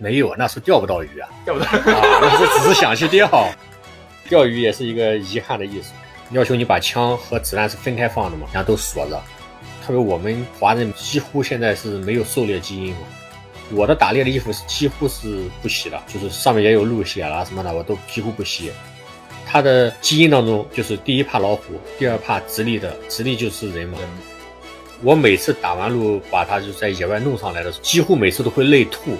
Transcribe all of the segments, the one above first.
没有，那时候钓不到鱼啊，钓不到。啊，那时候只是想去钓。钓鱼也是一个遗憾的艺术，要求你把枪和子弹是分开放的嘛，然后都锁着。特别我们华人几乎现在是没有狩猎基因嘛，我的打猎的衣服是几乎是不洗的，就是上面也有鹿血啦什么的，我都几乎不洗。它的基因当中就是第一怕老虎，第二怕直立的，直立就是人嘛。我每次打完鹿，把它就在野外弄上来的时候，几乎每次都会累吐。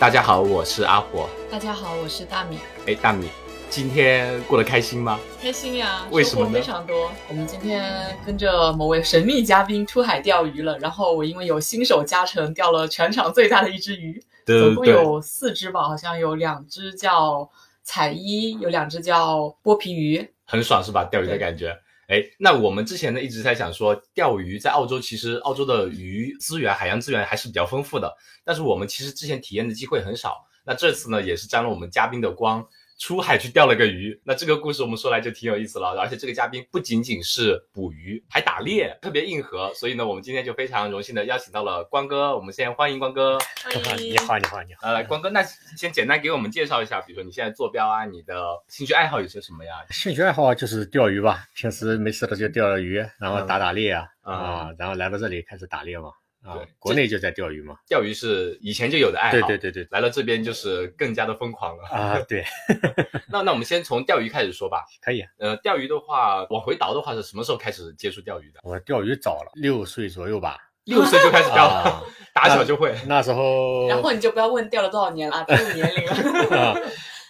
大家好，我是阿火。大家好，我是大米。哎，大米，今天过得开心吗？开心呀，为什么呢非常多。我们今天跟着某位神秘嘉宾出海钓鱼了，然后我因为有新手加成，钓了全场最大的一只鱼，总共有四只吧，好像有两只叫彩衣，有两只叫剥皮鱼。很爽是吧？钓鱼的感觉。哎，那我们之前呢一直在想说，钓鱼在澳洲其实澳洲的鱼资源、海洋资源还是比较丰富的，但是我们其实之前体验的机会很少。那这次呢，也是沾了我们嘉宾的光，出海去钓了个鱼。那这个故事我们说来就挺有意思了，而且这个嘉宾不仅仅是捕鱼，还打猎，特别硬核。所以呢，我们今天就非常荣幸的邀请到了光哥。我们先欢迎光哥。你好，你好，你好。呃，光哥，那先简单给我们介绍一下，比如说你现在坐标啊，你的兴趣爱好有些什么呀？兴趣爱好就是钓鱼吧，平时没事的就钓钓鱼，然后打打猎啊，嗯啊，然后来到这里开始打猎嘛，啊，国内就在钓鱼嘛，钓鱼是以前就有的爱好，对对对对，来了这边就是更加的疯狂了。啊，对，那那我们先从钓鱼开始说吧。可以。呃，钓鱼的话，往回倒的话是什么时候开始接触钓鱼的？我钓鱼早了，六岁左右吧，六岁就开始钓，啊，打小就会。那时候，然后你就不要问钓了多少年了，这个年龄了。啊，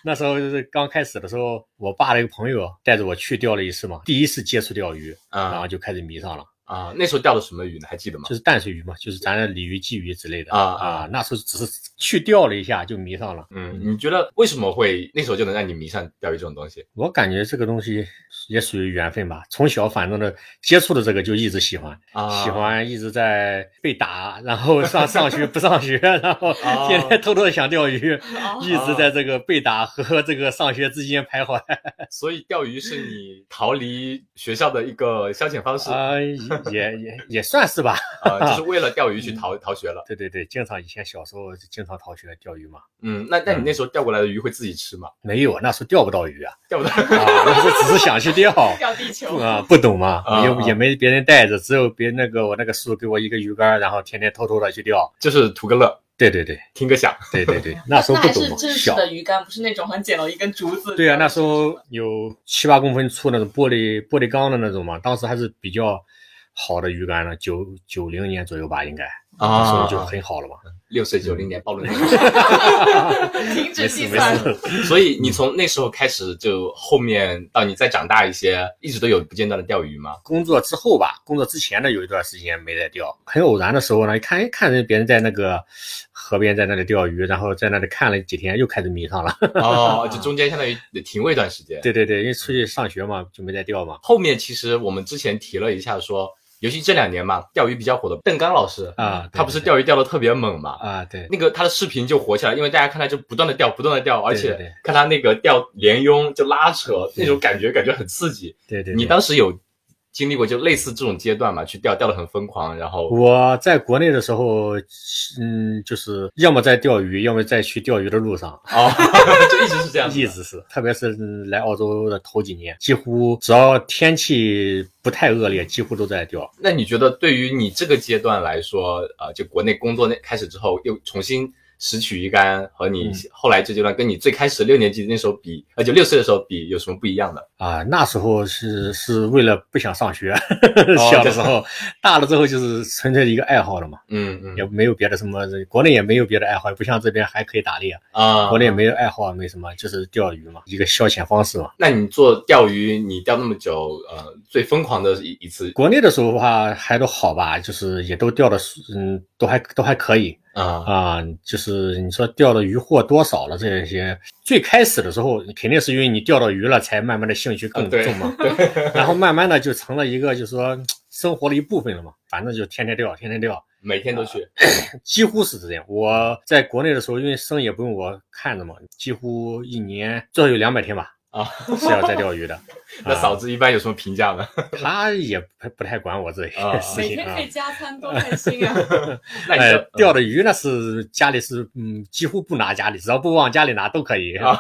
那时候就是刚开始的时候，我爸的一个朋友带着我去钓了一次嘛，第一次接触钓鱼，然啊后就开始迷上了，啊，那时候钓的什么鱼呢？还记得吗？就是淡水鱼嘛，就是咱的鲤鱼、鲫鱼之类的啊啊啊，那时候只是去钓了一下就迷上了。嗯，你觉得为什么会那时候就能让你迷上钓鱼这种东西？我感觉这个东西也属于缘分吧，从小反正的接触的这个就一直喜欢，啊，喜欢一直在被打，然后上 上学不上学，然后啊天天偷偷的想钓鱼，哦一直在这个被打和这个上学之间徘徊。所以钓鱼是你逃离学校的一个消遣方式也也也算是吧。啊就是 为了钓鱼去逃逃学了。对对对，经常以前小时候就经常逃学钓鱼嘛。嗯，那那你那时候钓过来的鱼会自己吃吗？没有，那时候钓不到鱼啊，钓不到。啊，那时候只是想去钓。钓地球不啊，不懂嘛，啊也也没别人带着，只有别那个我那个叔给我一个鱼竿，然后天天偷偷的去钓。就是图个乐，对对对听个响。对对对，那时候不懂嘛，是真实小。的鱼竿，不是那种很简陋一根竹子。对啊，那时候有七八公分粗那种玻璃玻璃钢的那种嘛，当时还是比较好的鱼竿呢，九九零年左右吧，应该那时候就很好了嘛。六岁九零年暴露年龄。停止没事没计算。事，所以你从那时候开始，就后面到你再长大一些，一直都有不间断的钓鱼吗？工作之后吧，工作之前呢有一段时间没在钓，很偶然的时候呢，一看哎看人别人在那个河边在那里钓鱼，然后在那里看了几天，又开始迷上了。哦，就中间相当于停过一段时间。对对对，因为出去上学嘛，就没在钓嘛。后面其实我们之前提了一下说，尤其这两年嘛，钓鱼比较火的邓刚老师啊他不是钓鱼钓的特别猛嘛？啊，对，那个他的视频就火起来，因为大家看他就不断的钓，不断的钓，而且看他那个钓鲢鳙就拉扯那种感觉，感觉很刺激。对对，你当时有经历过就类似这种阶段嘛？去钓，钓的很疯狂，然后我在国内的时候，嗯，就是要么在钓鱼，要么在去钓鱼的路上，哦，就一直是这样一直是，特别是嗯来澳洲的头几年，几乎只要天气不太恶劣，几乎都在钓。那你觉得对于你这个阶段来说，呃，就国内工作那开始之后，又重新拾取鱼竿，和你嗯后来这阶段，跟你最开始六年级那时候比，呃，就六岁的时候比，有什么不一样的？啊，那时候是是为了不想上学，哦小的时候，大了之后就是纯粹一个爱好了嘛，嗯嗯也没有别的什么，国内也没有别的爱好，也不像这边还可以打猎，啊，国内也没有爱好，没什么，就是钓鱼嘛，一个消遣方式嘛。那你做钓鱼，你钓那么久，呃，最疯狂的一一次国内的时候的话还都好吧，就是也都钓的，嗯，都还都还可以啊啊。就是你说钓的鱼货多少了这些，最开始的时候肯定是因为你钓到鱼了，才慢慢的兴趣更重嘛。然后慢慢的就成了一个就是说生活的一部分了嘛，反正就天天钓，天天钓，每天都去，几乎是这样。我在国内的时候，因为生意也不用我看着嘛，几乎一年最少有两百天吧，啊，是要在钓鱼的。那嫂子一般有什么评价呢？她也不不太管我这啊些事情啊每天可。以加餐，多开心啊！哎那钓的鱼那是家里是嗯几乎不拿家里，只要不往家里拿都可以。啊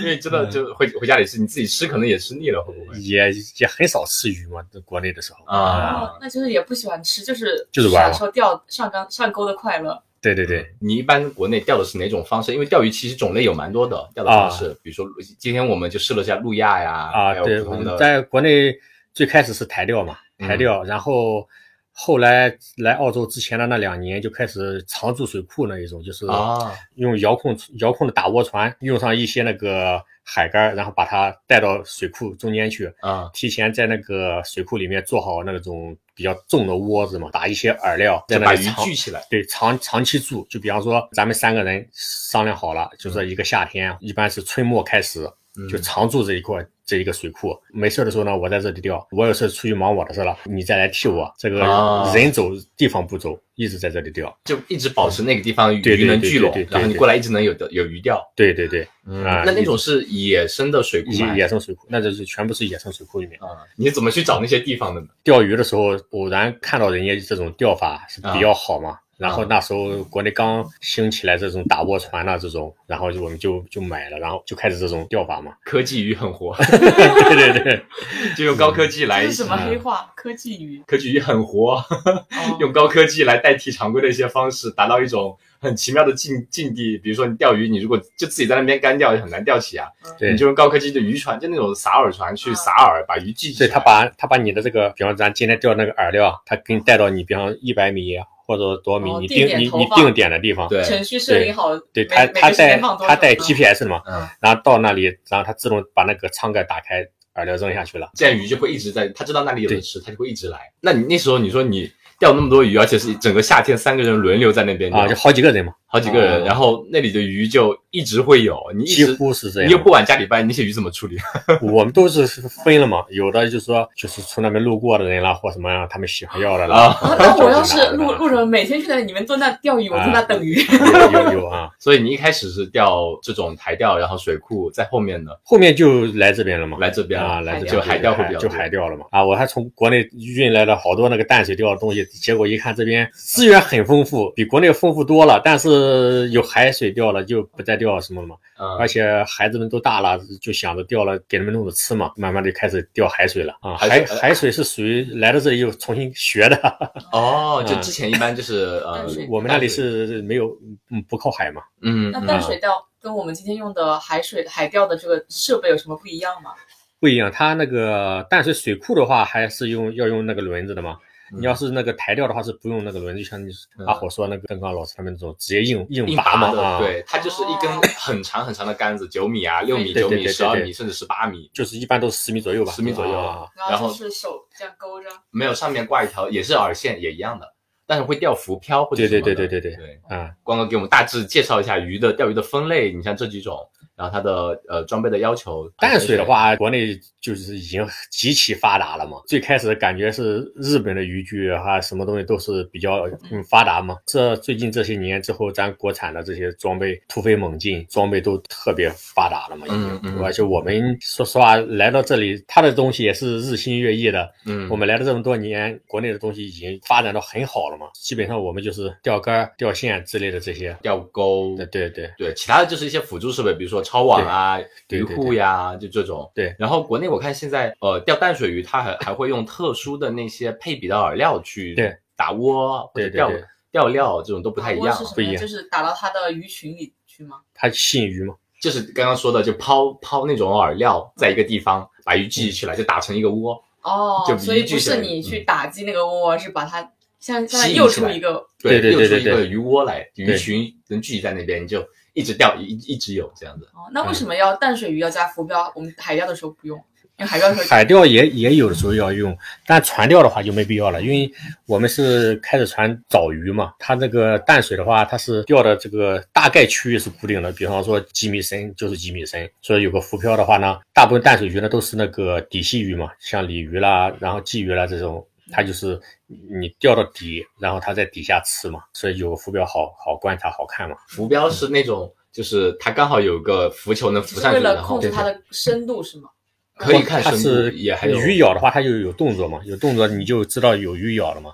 因为真的就回回家里吃，你自己吃可能也吃腻了，会不会？也也很少吃鱼嘛，在国内的时候啊哦，那就是也不喜欢吃，就是就是玩享受钓上竿上钩的快乐。对对对，你一般国内钓的是哪种方式？因为钓鱼其实种类有蛮多的钓的方式，比如说今天我们就试了一下路亚呀，啊，对，我们在国内最开始是台钓嘛，嗯。台钓，然后后来来澳洲之前的那两年就开始常驻水库那一种，就是啊。用遥控遥控的打窝船，用上一些那个海竿，然后把它带到水库中间去，啊提前在那个水库里面做好那种比较重的窝子嘛，打一些饵料，在那里长聚起来。对，长长期住，就比方说咱们三个人商量好了，就是一个夏天，一般是春末开始，嗯就常驻这一块这一个水库。没事的时候呢，我在这里钓；我有事出去忙我的事了，你再来替我。这个啊人走地方不走，一直在这里钓。就一直保持那个地方鱼能聚拢然后你过来一直能有的有鱼钓。对对对，嗯啊那那种是野生的水库野吗？野生水库，那就是全部是野生水库里面。啊，你怎么去找那些地方的呢？钓鱼的时候，偶然看到人家这种钓法是比较好嘛。然后啊那时候国内刚兴起来这种打窝船呐、这种，然后就我们就就买了，然后就开始这种钓法嘛。科技鱼很活，对对对，就用高科技来这是什么黑话？科技鱼？科技鱼很活，哦 用高科技来代替常规的一些方式，达到一种很奇妙的境境地。比如说你钓鱼，你如果就自己在那边干钓，也很难钓起啊。对你就用高科技的渔船，就那种撒饵船去撒饵，把鱼聚起来。对他把他把你的这个，比方咱今天钓那个饵料，他给你带到你比方一百米或者多少米，你定你你定点的地方，对程序设定好，对他他带他带 GPS 的嘛，嗯，然后到那里，然后他自动把那个舱盖打开，饵料扔下去了。这样鱼就会一直在，他知道那里有的吃，他就会一直来。那你那时候你说你钓那么多鱼，而且是整个夏天三个人轮流在那边钓啊，就好几个人嘛，好几个人，啊然后那里的鱼就一直会有，你一几乎是这样。你又不管家里搬，那些鱼怎么处理？我们都是分了嘛，有的就是说就是从那边路过的人啦，或什么样，他们喜欢要的啦。啊啊那我要是 路路人，每天去那里你们坐那钓鱼，我在那等鱼。有有有啊，所以你一开始是钓这种台钓，然后水库在后面的，后面就来这边了嘛，来这边啊，来这边就海钓会比较就海钓了嘛。啊，我还从国内运来了好多那个淡水钓的东西，结果一看这边资源很丰富，比国内丰富多了，但是有海水掉了就不再钓什么了嘛。嗯而，且孩子们都大了，就想着钓了给他们弄着吃嘛，慢慢的开始钓海水了啊。海海海水是属于来到这里又重新学的，哦，就嗯之前一般就是呃，我们那里是没有嗯不靠海嘛。嗯，那嗯淡水钓跟我们今天用的海水海钓的这个设备有什么不一样吗？不一样，它那个淡水水库的话，还是用要用那个轮子的嘛。嗯你要是那个台钓的话，是不用那个轮子，就像你嗯阿火说那个邓刚老师他们那种直接硬硬硬拔嘛，啊，，对，它就是一根很长很长的杆子，九米啊、六米、对九米、十二米，甚至十八米，就是一般都是十米左右吧，10米左右啊。然后是手这样勾着。没有上面挂一条也是饵线，也一样的，但是会钓浮漂或者对对什么的对对对对对。啊，光哥给我们大致介绍一下鱼的钓鱼的分类，你像这几种，然后它的呃装备的要求。淡水的，话，国内就是已经极其发达了嘛。最开始感觉是日本的渔具哈，什么东西都是比较嗯发达嘛。这最近这些年之后，咱国产的这些装备突飞猛进，装备都特别发达了嘛。已经嗯嗯而且我们说实话，来到这里，它的东西也是日新月异的。嗯，我们来了这么多年，国内的东西已经发展到很好了嘛。基本上我们就是钓竿、钓线之类的这些。钓钩，对对对对，其他的就是一些辅助设备，比如说抄网啊、鱼护呀，就这种。对然后国内我看现在呃钓淡水鱼，它还还会用特殊的那些配比的饵料去对打窝或者钓对对对钓料，这种都不太一样？不一样就是打到它的鱼群里去吗？它吸引鱼吗。就是刚刚说的，就抛抛那种饵料，在一个地方把鱼聚起来，就打成一个窝。哦就，所以不是你去打击那个窝，是把它像像吸引起来诱出一个对对诱出一个对对对鱼窝来，鱼群能聚集在那边，就一直钓，一一直有这样子。哦，那为什么要淡水鱼要加浮标？我们海钓的时候不用，因为海钓的时候海钓也也有的时候要用，但船钓的话就没必要了，因为我们是开着船找鱼嘛。它这个淡水的话，它是钓的这个大概区域是固定的，比方说几米深就是几米深，所以有个浮漂的话呢，大部分淡水鱼呢都是那个底细鱼嘛，像鲤鱼啦，然后鲫鱼啦这种。它就是你掉到底，然后它在底下吃嘛，所以有个浮标好好观察好看嘛。浮标是那种就是它刚好有个浮球能浮上去，为了控制它的深度是吗？可以看深它是度，也还有鱼咬的话，它就有动作嘛，有动作你就知道有鱼咬了嘛。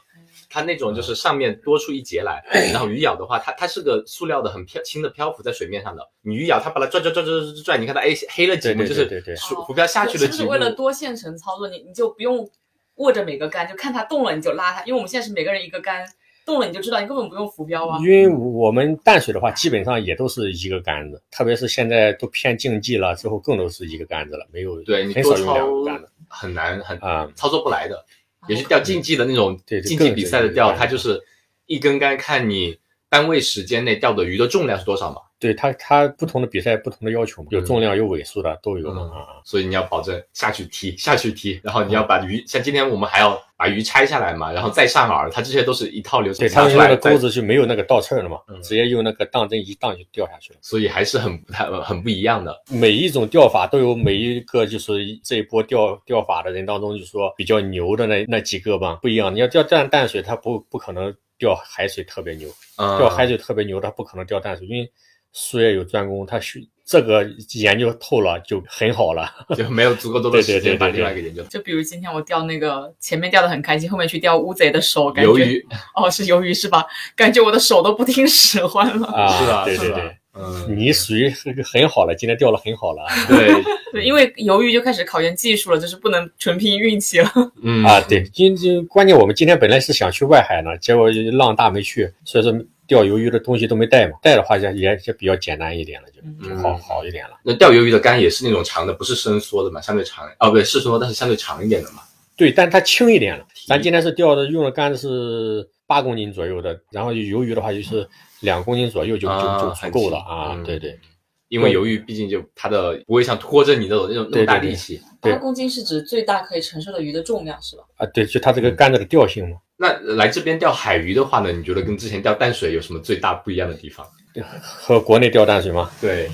它那种就是上面多出一节来，然后鱼咬的话，它它是个塑料的很漂轻的漂浮在水面上的。你鱼咬它把它转转转转转转，你看它哎黑了几对幕，就是对对浮浮漂下去了几幕。是不是为了多线程操作，你你就不用握着每个杆，就看它动了你就拉它，因为我们现在是每个人一个杆，动了你就知道，你根本不用浮标啊。因为我们淡水的话，基本上也都是一个杆子，特别是现在都偏竞技了之后，更都是一个杆子了，没有对你多很少用两个杆操子很难很啊。操作不来的，尤其钓竞技的那种竞技比赛的钓，它就是一根杆看你单位时间内钓的鱼的重量是多少嘛，对它，它不同的比赛不同的要求嘛，有嗯重量有尾数的都有。所以你要保证下去踢 下去踢，然后你要把鱼，像今天我们还要把鱼拆下来嘛，然后再上饵，它这些都是一套流程对，他拿出来的钩子就没有那个倒刺儿了嘛，嗯直接用那个当针一荡就掉下去了。所以还是很不太呃很不一样的。每一种钓法都有每一个就是这一波钓钓法的人当中，就说比较牛的那那几个吧，不一样。你要钓淡淡水，它不不可能钓海水特别牛，嗯，钓海水特别牛，它不可能钓淡水，因为术业有专攻，他学这个研究透了就很好了。就没有足够多的时对对对对间把另外一个研究。就比如今天我钓那个前面钓的很开心，后面去钓乌贼的手，感觉鱿鱼哦是鱿鱼是吧？感觉我的手都不听使唤了。啊，是吧？是吧对对对，嗯，你属于是个很好了，今天钓了很好了对，对，因为鱿鱼就开始考验技术了，就是不能纯凭运气了。嗯啊。对，今今关键我们今天本来是想去外海呢，结果浪大没去，所以说钓鱿鱼的东西都没带嘛，带的话就也就比较简单一点了，就嗯就好好一点了。那钓鱿鱼的竿也是那种长的，不是伸缩的嘛，相对长哦，不对，是说但是相对长一点的嘛。对，但它轻一点了。咱今天是钓的用的杆子是八公斤左右的，然后鱿鱼的话就是两公斤左右就就啊就足够了啊对对因为鱿鱼毕竟就它的不会像拖着你那种那种那么大力气。对八公斤是指最大可以承受的鱼的重量是吧？啊，对，就它这个杆子的调性嘛，那来这边钓海鱼的话呢，你觉得跟之前钓淡水有什么最大不一样的地方？和国内钓淡水吗，对，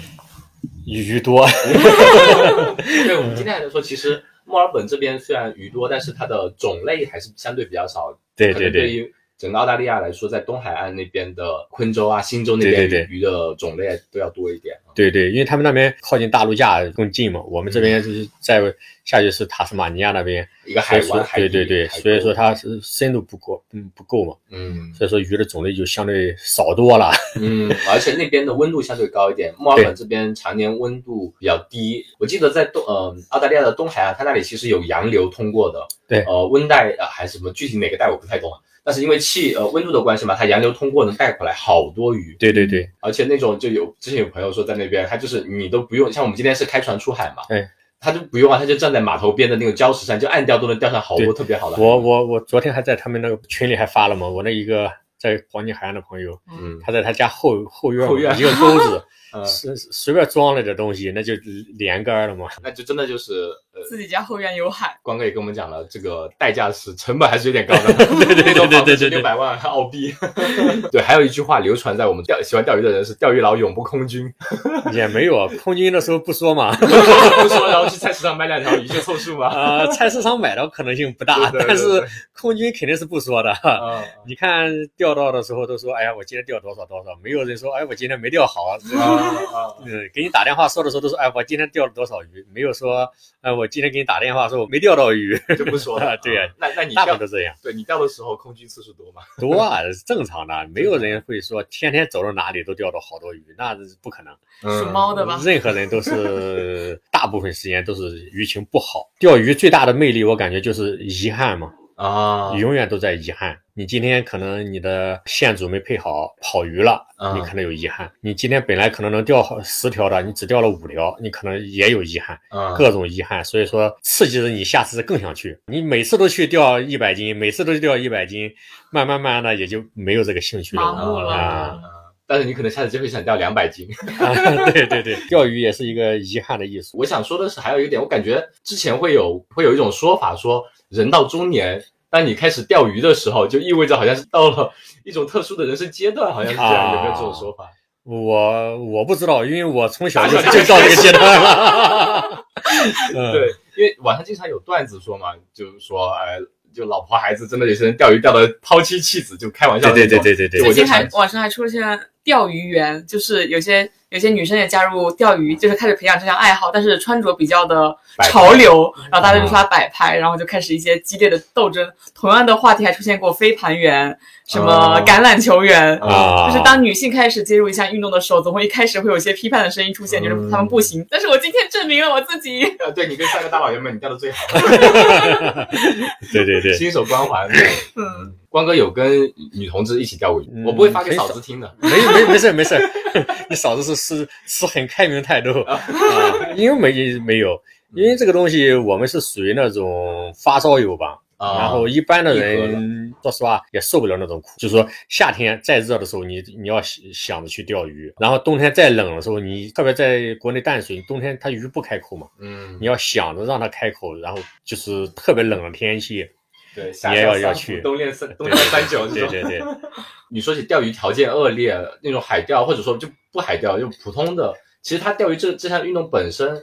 鱼多。对我们今天来说，其实墨尔本这边虽然鱼多，但是它的种类还是相对比较少。对对对，对于整个澳大利亚来说，在东海岸那边的昆州啊、新州那边对对对鱼的种类都要多一点。对对，因为他们那边靠近大陆架更近嘛，我们这边就是在下去是塔斯马尼亚那边，一个海湾，对对对，所以说它是深度不够，嗯不够嘛，嗯所以说鱼的种类就相对少多了。嗯，而且那边的温度相对高一点。墨尔本这边常年温度比较低，我记得在东呃澳大利亚的东海岸，它那里其实有洋流通过的。对呃，温带呃还是什么具体哪个带我不太懂啊。但是因为气呃温度的关系嘛，它洋流通过能带回来好多鱼。对对对，而且那种就有之前有朋友说在那边，他就是你都不用，像我们今天是开船出海嘛，哎，他就不用啊，他就站在码头边的那个礁石上，就暗钓都能钓上好多特别好的。我我我昨天还在他们那个群里还发了嘛，我那一个在黄金海岸的朋友，嗯他在他家后后院后院一个钩子，嗯，随随便装了点东西，那就连杆了嘛。那就真的就是呃，自己家后院有海，光哥也跟我们讲了，这个代价是成本还是有点高的，对对对对对对六百万澳币。对，还有一句话流传在我们钓喜欢钓鱼的人是钓鱼佬永不空军，也没有啊，空军的时候不说嘛，不说然后去菜市场买两条鱼就凑数嘛。啊，菜市场买的可能性不大，对对对但是空军肯定是不说的。嗯，你看钓到的时候都说，哎呀，我今天钓多少多少，没有人说，哎，我今天没钓好。啊啊，嗯，给你打电话说的时候都说，哎，我今天钓了多少鱼，没有说，哎，我今天给你打电话说我没钓到鱼，就不说了。对呀啊那那你大部钓分都这样，对你钓的时候空军次数多吗？多啊，正常的，没有人会说天天走到哪里都钓到好多鱼，那是不可能。属猫的吧？任何人都是大部分时间都是鱼情不好。钓鱼最大的魅力，我感觉就是遗憾嘛，啊，永远都在遗憾。你今天可能你的线组没配好，跑鱼了，啊你可能有遗憾。你今天本来可能能钓好十条的，你只钓了五条，你可能也有遗憾，啊各种遗憾。所以说，刺激着你下次更想去。你每次都去钓一百斤，每次都去钓一百斤，慢慢慢的也就没有这个兴趣了麻木了啊。啊，但是你可能下次就会想钓两百斤。啊 对对对，钓鱼也是一个遗憾的艺术。我想说的是，还有一点，我感觉之前会有会有一种说法，说人到中年，当你开始钓鱼的时候，就意味着好像是到了 一种特殊的人生阶段，好像是这样，啊有没有这种说法？我我不知道，因为我从小就就到这个阶段了。嗯对，因为网上经常有段子说嘛，就是说，哎，就老婆孩子真的有些人钓鱼钓的抛妻弃子，就开玩笑对。对对对对对最近还网上还出了现钓鱼员，就是有些有些女生也加入钓鱼，就是开始培养这项爱好，但是穿着比较的潮流，然后大家就说她摆拍，然后就开始一些激烈的斗争。同样的话题还出现过飞盘员。什么橄榄球员啊？就是当女性开始接入一项运动的时候，总会一开始会有一些批判的声音出现，就是他们不行。但是我今天证明了我自己。呃，对你跟三个大老爷们，你钓的最好。对对对，新手光环。嗯，光哥有跟女同志一起钓过鱼，我不会发给嫂子听的。没没没事没事，你嫂子是是是很开明态度 啊，因为没没有，因为这个东西我们是属于那种发烧友吧。然后一般的人，说实话也受不了那种苦。就是说夏天再热的时候，你你要想着去钓鱼；然后冬天再冷的时候，你特别在国内淡水，冬天它鱼不开口嘛，嗯，你要想着让它开口。然后就是特别冷的天气，对，你也要要去冬练三冬练三九。对对对。你说起钓鱼条件恶劣那种海钓，或者说就不海钓，就普通的，其实它钓鱼这这项运动本身。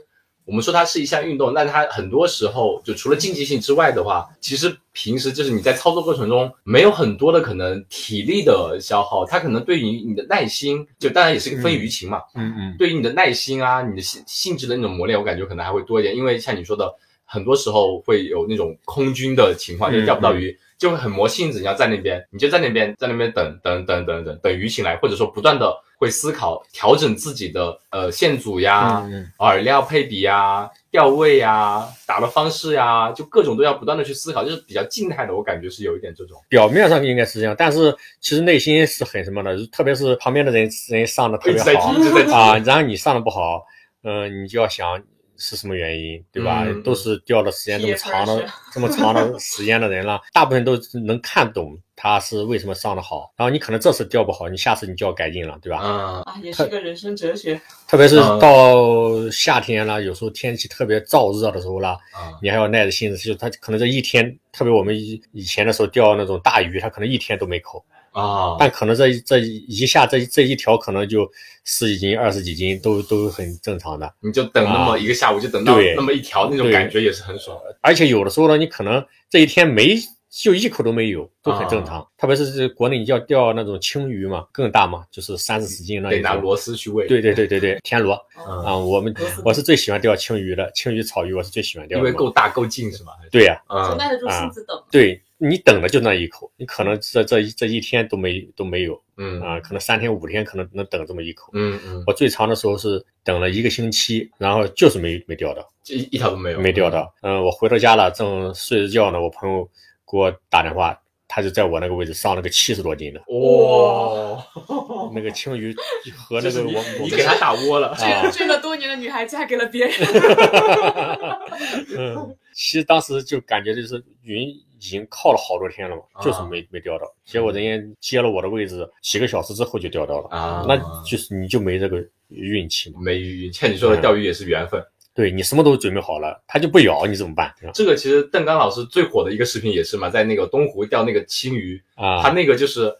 我们说它是一项运动，但它很多时候就除了竞技性之外的话，其实平时就是你在操作过程中没有很多的可能体力的消耗，它可能对于你的耐心，就当然也是个分鱼情嘛，嗯嗯，对于你的耐心啊，你的性性质的那种磨练，我感觉可能还会多一点，因为像你说的，很多时候会有那种空军的情况，就钓不到鱼。就会很磨性子，你要在那边，你就在那边，在那边等等等等等等鱼醒来，或者说不断的会思考调整自己的呃线组呀、饵料配比呀、钓位呀、打的方式呀，就各种都要不断的去思考，就是比较静态的，我感觉是有一点这种。表面上应该是这样，但是其实内心是很什么的，特别是旁边的人人上的特别好啊，然后你上的不好，嗯，你就要想。是什么原因，对吧？都是钓的时间这么长的、这么长的时间的人了，大部分都能看懂他是为什么上的好。然后你可能这次钓不好，你下次你就要改进了，对吧？啊，也是个人生哲学。特别是到夏天了，有时候天气特别燥热的时候了，你还要耐着性子。就他可能这一天，特别我们以以前的时候钓那种大鱼，他可能一天都没口。啊，但可能这这一下这这一条可能就十几斤、二十几斤都都很正常的。你就等那么一个下午，就等到那么一条，那种感觉也是很爽。而且有的时候呢，你可能这一天没就一口都没有，都很正常。特别是国内你要钓那种青鱼嘛，更大嘛，就是三四十斤那。得拿螺丝去喂。对对对对对，田螺 啊，我们我是最喜欢钓青鱼的，青鱼草鱼我是最喜欢钓。因为够大够劲是吗？对呀，就耐得住性子等。对。你等的就那一口，你可能这这这一天都没都没有，嗯啊，可能三天五天可能能等这么一口，嗯嗯。我最长的时候是等了一个星期，然后就是没没钓到，一一条都没有，没钓到。嗯，我回到家了，正睡着觉呢，我朋友给我打电话，他就在我那个位置上了个七十多斤的，哇，那个青鱼和那个我你给他打窝了，追了多年的女孩嫁给了别人。嗯，其实当时就感觉就是云。已经靠了好多天了嘛，就是没没钓到。结果人家接了我的位置，几个小时之后就钓到了啊，那就是你就没这个运气嘛。没运，像你说的钓鱼也是缘分。对你什么都准备好了，他就不咬你怎么办？这个其实邓刚老师最火的一个视频也是嘛，在那个东湖钓那个青鱼啊，他那个就是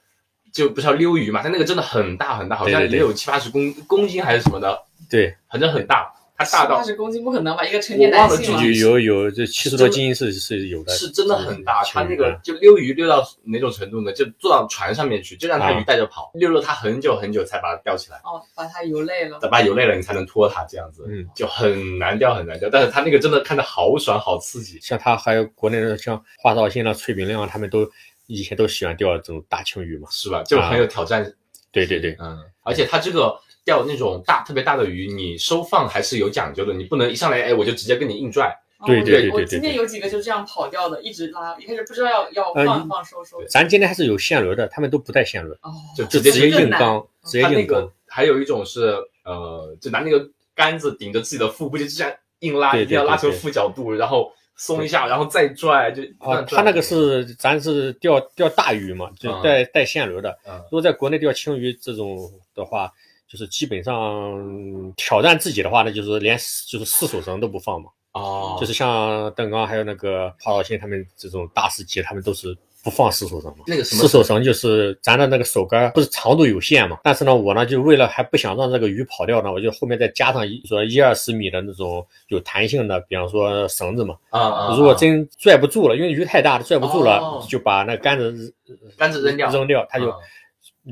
就不是要溜鱼嘛，他那个真的很大很大，好像也有七八十公公斤还是什么的，对，反正很大。它大到八十公斤不可能吧？一个成年男性有有这七十多斤是是有的，是真的很大。他那个就溜鱼溜到哪种程度呢？就坐到船上面去，就让它鱼带着跑，溜了他很久很久才把它钓起来。哦，把它游累了。把它游累了，你才能拖它这样子，嗯，就很难钓很难钓。但是他那个真的看着好爽好刺激。像他还有国内的像华少兴啊、崔炳亮啊他们都以前都喜欢钓这种大青鱼嘛，是吧？就很有挑战。对对对，嗯，而且它这个。钓那种大特别大的鱼，你收放还是有讲究的，你不能一上来哎我就直接跟你硬拽。对对对对。我今天有几个就这样跑掉的，一直拉，一开始不知道要要放放收收。咱今天还是有线轮的，他们都不带线轮，就直接硬刚，直接硬刚。还有一种是呃，就拿那个杆子顶着自己的腹部，就这样硬拉，一定要拉成负角度，然后松一下，然后再拽，就。啊，他那个是咱是钓钓大鱼嘛，就带带线轮的。如果在国内钓青鱼这种的话。就是基本上挑战自己的话，呢就是连就是四手绳都不放嘛。哦，就是像邓刚还有那个华少新他们这种大师级，他们都是不放四手绳嘛。那个什么？四手绳就是咱的那个手竿，不是长度有限嘛？但是呢，我呢就为了还不想让这个鱼跑掉呢，我就后面再加上一说一二十米的那种有弹性的，比方说绳子嘛。啊啊！如果真拽不住了，因为鱼太大了，拽不住了，就把那杆子杆子扔掉，扔掉，它就。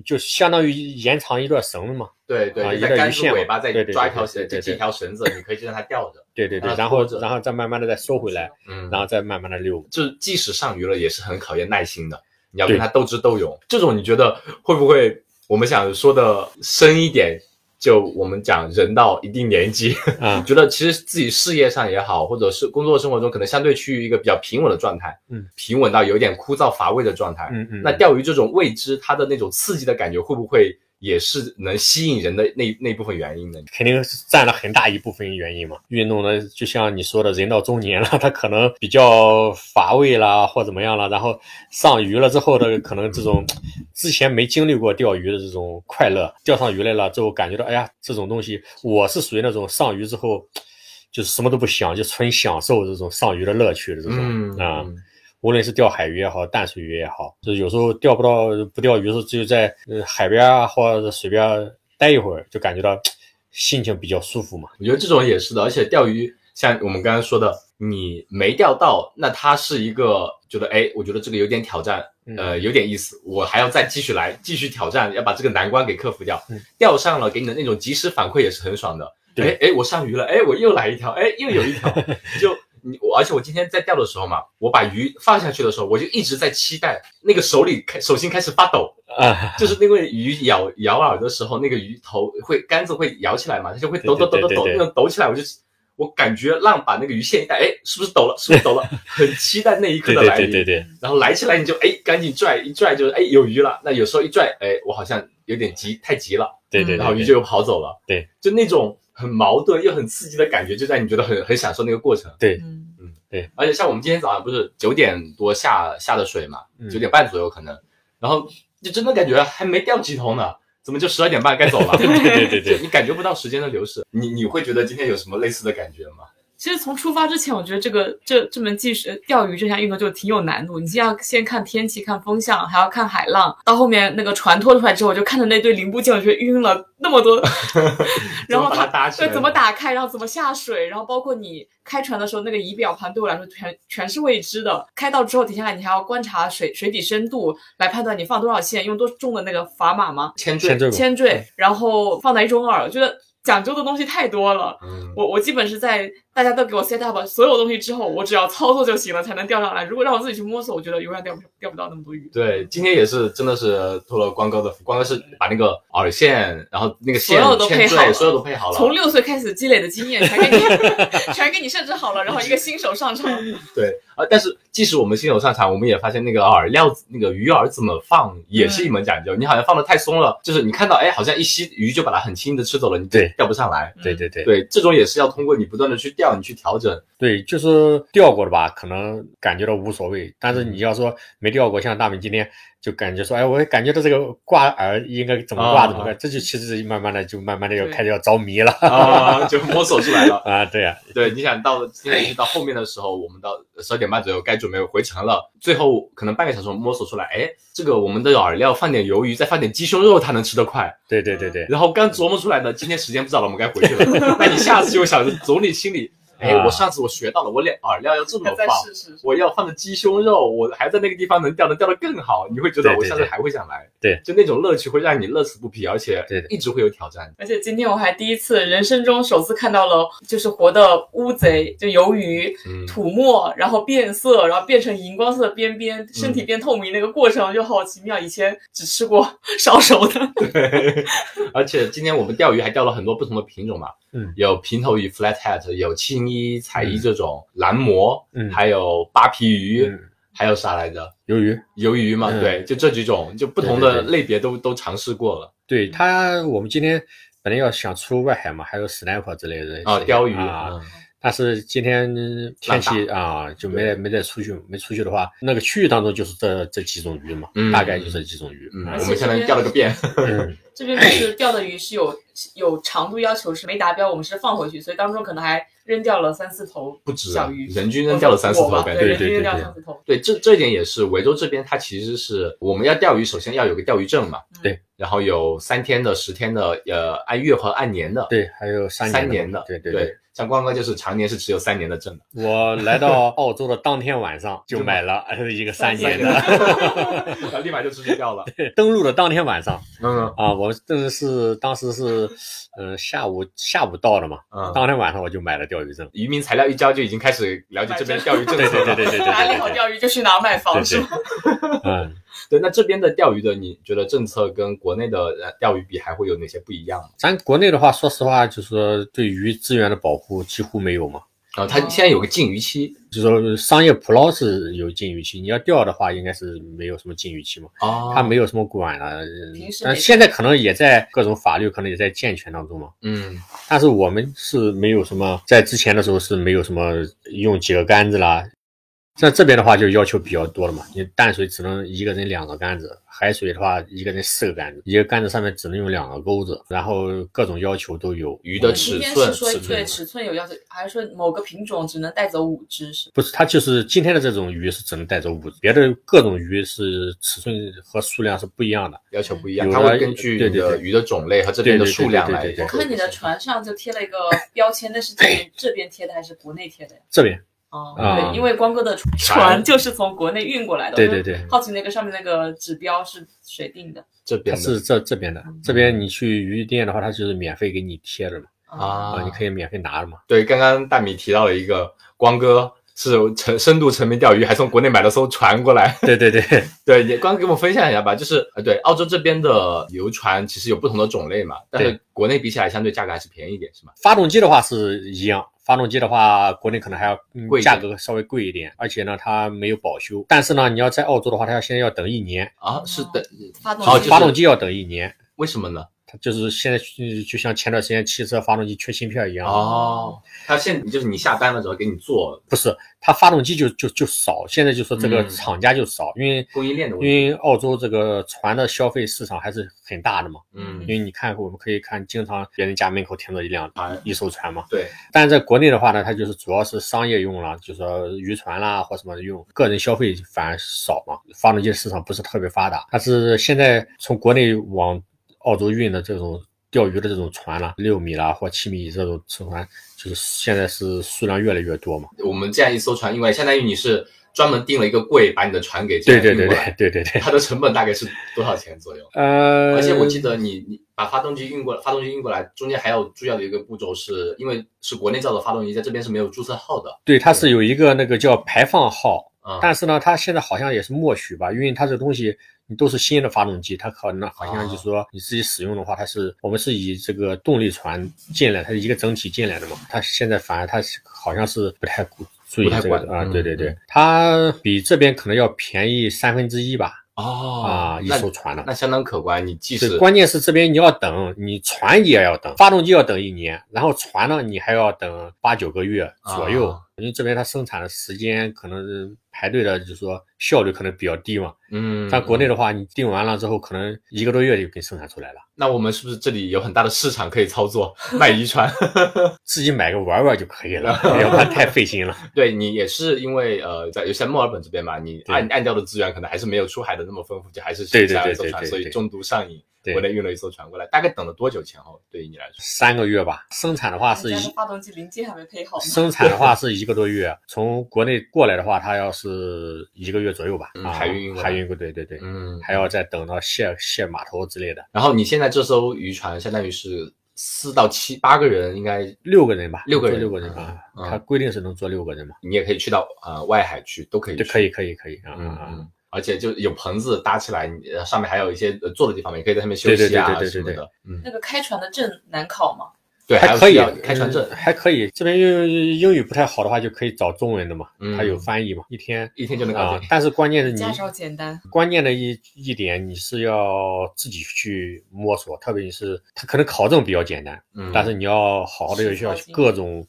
就相当于延长一段绳子嘛。对对，一段鱼线尾巴再对对抓一条绳，对对对对系一条绳子，你可以就让它吊着。对对对，然后然后再慢慢的再收回来，嗯，然后再慢慢的溜。就是即使上鱼了，也是很考验耐心的。你要跟它斗智斗勇，这种你觉得会不会？我们想说的深一点，就我们讲人到一定年纪，嗯，觉得其实自己事业上也好，或者是工作生活中，可能相对趋于一个比较平稳的状态，嗯，平稳到有点枯燥乏味的状态。嗯嗯，那钓鱼这种未知，它的那种刺激的感觉，会不会也是能吸引人的那那部分原因的？肯定是占了很大一部分原因嘛。运动呢，就像你说的，人到中年了，他可能比较乏味啦，或怎么样了，然后上鱼了之后的，可能这种 之前没经历过钓鱼的这种快乐，钓上鱼来了之后，感觉到哎呀，这种东西，我是属于那种上鱼之后就是什么都不想，就纯享受这种上鱼的乐趣的这种啊。嗯无论是钓海鱼也好，淡水鱼也好，就有时候钓不到不钓鱼的时候，只有在呃海边啊或者水边待一会儿，就感觉到心情比较舒服嘛。我觉得这种也是的，而且钓鱼像我们刚刚说的，你没钓到，那它是一个觉得哎，我觉得这个有点挑战，嗯呃，有点意思，我还要再继续来，继续挑战，要把这个难关给克服掉。嗯钓上了，给你的那种及时反馈也是很爽的。对哎哎，我上鱼了，哎，我又来一条，哎，又有一条，就你我，而且我今天在钓的时候嘛，我把鱼放下去的时候，我就一直在期待那个手里开手心开始发抖，啊，就是那个鱼咬咬饵的时候，那个鱼头会杆子会摇起来嘛，它就会抖抖抖抖抖，那种抖起来，我就我感觉浪把那个鱼线一带，哎，是不是抖了？是不是抖了？很期待那一刻的来临。对对对，然后来起来你就哎赶紧拽，一拽就是哎有鱼了。那有时候一拽，哎我好像有点急，太急了，对对，对然后鱼就又跑走了。对，就那种很矛盾又很刺激的感觉，就在你觉得很很享受那个过程。对。嗯。对。而且像我们今天早上不是九点多下下的水嘛，嗯。九点半左右可能，然后就真的感觉还没钓几头呢，怎么就十二点半该走了？对对对对 你感觉不到时间的流逝，你你会觉得今天有什么类似的感觉吗？其实从出发之前，我觉得这个这这门技术呃钓鱼这项运动就挺有难度。你先要先看天气、看风向，还要看海浪。到后面那个船拖出来之后，我就看着那堆零部件，我就晕了那么多。然后怎么把它搭起来对怎么打开，然后怎么下水，然后包括你开船的时候，那个仪表盘对我来说全全是未知的。开到之后停下来，你还要观察水水底深度来判断你放多少线，用多重的那个砝码吗？铅坠铅坠，然后放哪一种饵，我觉得讲究的东西太多了。嗯，我我基本是在大家都给我 set up 所有东西之后，我只要操作就行了，才能钓上来。如果让我自己去摸索，我觉得永远钓不钓不到那么多鱼。对，今天也是真的是托了光哥的福，光哥是把那个饵线，然后那个线所有都配好了所有都配好了。从六岁开始积累的经验，全给你，全给你设置好了，然后一个新手上场，对啊，但是即使我们新手上场，我们也发现那个饵料、那个鱼饵怎么放也是一门讲究。你好像放的太松了，就是你看到哎，好像一吸鱼就把它很轻易的吃走了，你对钓不上来。对对对对，这种也是要通过你不断的去钓，调你去调整。对，就是调过的吧，可能感觉到无所谓。但是你要说没调过，像大明今天就感觉说，哎，我感觉到这个挂饵应该怎么挂啊怎么挂，这就其实慢慢的就慢慢的要开始要着迷了啊，就摸索出来了。啊，对呀、对，你想到今天一到后面的时候，我们到十二点半左右该准备回程了，最后可能半个小时我们摸索出来，哎，这个我们的饵料放点鱿鱼，再放点鸡胸肉，它能吃得快。对对对对，然后刚琢磨出来的，今天时间不早了，我们该回去了。那你下次就想着，总理心里，哎，啊我上次我学到了，我脸饵料要这么放，试试。我要放的鸡胸肉，我还在那个地方能钓能钓得更好，你会觉得我下次还会想来。对，就那种乐趣会让你乐此不疲，而且对一直会有挑战。而且今天我还第一次人生中首次看到了，就是活的乌贼，就鱿鱼嗯吐沫，然后变色，然后变成荧光色的边边，身体变透明那个过程就好奇妙。以前只吃过烧熟的，对，而且今天我们钓鱼还钓了很多不同的品种嘛，嗯。有平头鱼 flathead，有青衣、彩衣这种蓝魔，嗯。还有扒皮鱼，嗯，还有啥来着？鱿鱼，鱿鱼嘛，嗯。对，就这几种，就不同的类别都都尝试过了。对它，我们今天本来要想出外海嘛，还有 snapper 之类的啊，鲷鱼啊，嗯但是今天天气啊就没没再出去，没出去的话，那个区域当中就是这这几种鱼嘛，嗯。大概就这几种鱼。嗯，啊。我们现在钓了个遍。嗯。这边就是钓的鱼是有有长度要求是没达标，我们是放回去，所以当中可能还扔掉了三四头不止啊小鱼，人均扔掉了三四头对，人均扔对对对对掉三四头。对，这这一点也是维州这边，它其实是我们要钓鱼，首先要有个钓鱼证嘛，对，然后有三天的、十天的，呃，按月和按年的，对，还有三三年的，的，对对。对，像光哥就是常年是持有三年的证的。我来到澳洲的当天晚上就买了一个三年的，然 后 立马就出去掉了。登陆的当天晚上，嗯啊，我真的是当时是，嗯，下午下午到的嘛，嗯，当天晚上我就买了钓鱼证，渔民材料一交就已经开始了解这边钓鱼政策对对对对对对，哪里好钓鱼就去哪买房是吗？嗯，对，那这边的钓鱼的，你觉得政策跟国内的钓鱼比还会有哪些不一样吗？咱国内的话，说实话，就是说对鱼资源的保护几乎没有嘛。啊，它现在有个禁渔期，就是说商业捕捞是有禁渔期，你要钓的话，应该是没有什么禁渔期嘛。哦，它没有什么管了，平时但现在可能也在各种法律可能也在健全当中嘛。嗯但是我们是没有什么，在之前的时候是没有什么用几个杆子啦。在这边的话就要求比较多了嘛，你淡水只能一个人两个杆子，海水的话一个人四个杆子，一个杆子上面只能用两个钩子，然后各种要求都有。鱼的你今天尺寸是说尺寸对尺寸有要求，还是说某个品种只能带走五只？是不是，它就是今天的这种鱼是只能带走五只，别的各种鱼是尺寸和数量是不一样的。要求不一样，它会根据对对对鱼的鱼的种类和这边的数量来。我看你的船上就贴了一个标签，那是这边这边贴的还是国内贴的呀？这边，哦，啊对，因为光哥的船就是从国内运过来的。对对对好奇那个上面那个指标是谁定的？这边的是这这边的，这边你去渔具店的话，它就是免费给你贴的嘛，啊啊，你可以免费拿的嘛。对，刚刚大米提到了一个光哥是沉深度沉迷钓鱼，还从国内买了艘船过来。对 对对，对，也光给我们分享一下吧。就是呃，对，澳洲这边的游船其实有不同的种类嘛，但是国内比起来相对价格还是便宜一点，是吗？发动机的话是一样，发动机的话国内可能还要、嗯贵价格稍微贵一点，而且呢它没有保修。但是呢，你要在澳洲的话，它要现在要等一年，啊，是等，发动机哦就是发动机要等一年。为什么呢？它就是现在就就像前段时间汽车发动机缺芯片一样，哦，它现就是你下单了之后给你做不是它发动机就就就少，现在就说这个嗯厂家就少，因为供应链的问题因。为澳洲这个船的消费市场还是很大的嘛。嗯因，为你看，我们可以看，经常别人家门口停着一辆啊一艘船嘛。对，但是在国内的话呢，它就是主要是商业用了，就是说渔船啦或什么用，个人消费反而少嘛。发动机市场不是特别发达，但是现在从国内往澳洲运的这种钓鱼的这种船啦，六米啦或七米这种船，就是现在是数量越来越多嘛。我们这样一艘船，因为相当于你是专门订了一个柜，把你的船给对对对对对对。它的成本大概是多少钱左右？呃，而且我记得你你把发动机运过来，发动机运过来，中间还要重要的一个步骤是，因为是国内造的发动机，在这边是没有注册号的对，它是有一个那个叫排放号，啊。但是呢，它现在好像也是默许吧，因为它这东西你都是新的发动机，它可能好像就是说你自己使用的话，它是我们是以这个动力船进来，它是一个整体进来的嘛，它现在反而它是好像是不太注意这个啊，对对对嗯，它比这边可能要便宜三分之一吧，哦啊，一艘船呢。那相当可观。你即对，使关键是这边你要等，你船也要等，发动机要等一年，然后船呢你还要等八九个月左右，啊因为这边它生产的时间可能是排队的，就是说效率可能比较低嘛。嗯，但国内的话，你订完了之后，可能一个多月就给生产出来了，那我们是不是这里有很大的市场可以操作卖渔船？自己买个玩玩就可以了，要不然太费心了。对你也是因为呃，在尤其在墨尔本这边嘛，你对岸岸钓的资源可能还是没有出海的那么丰富，就还是对对对所以中毒上瘾，对国内运了一艘船过来，大概等了多久前后？对于你来说？三个月吧，生产的话是一发动机零件还没配好。生产的话是一个多月，从国内过来的话，它要是一个月左右吧。嗯啊，海运运过来。海运过，对对对，嗯，还要再等到卸卸码头之类的，然后你现在这艘渔船相当于是四到七八个人，应该六个人吧，六个人。六个人啊，嗯它规定是能坐六个人嘛，你也可以去到呃外海去，都可以可以可以可以啊嗯啊。啊嗯，而且就有棚子搭起来，你呃上面还有一些呃坐的地方嘛，也可以在上面休对对息啊对对对对什么的。嗯，那个开船的证难考吗？对，还还可以开船证嗯，还可以。这边英英语不太好的话，就可以找中文的嘛，嗯它有翻译嘛，一天一天就能搞定。。啊但是关键是你驾照简单，关键的一一点，你是要自己去摸索，特别你是它可能考证比较简单，嗯，但是你要好好的要各种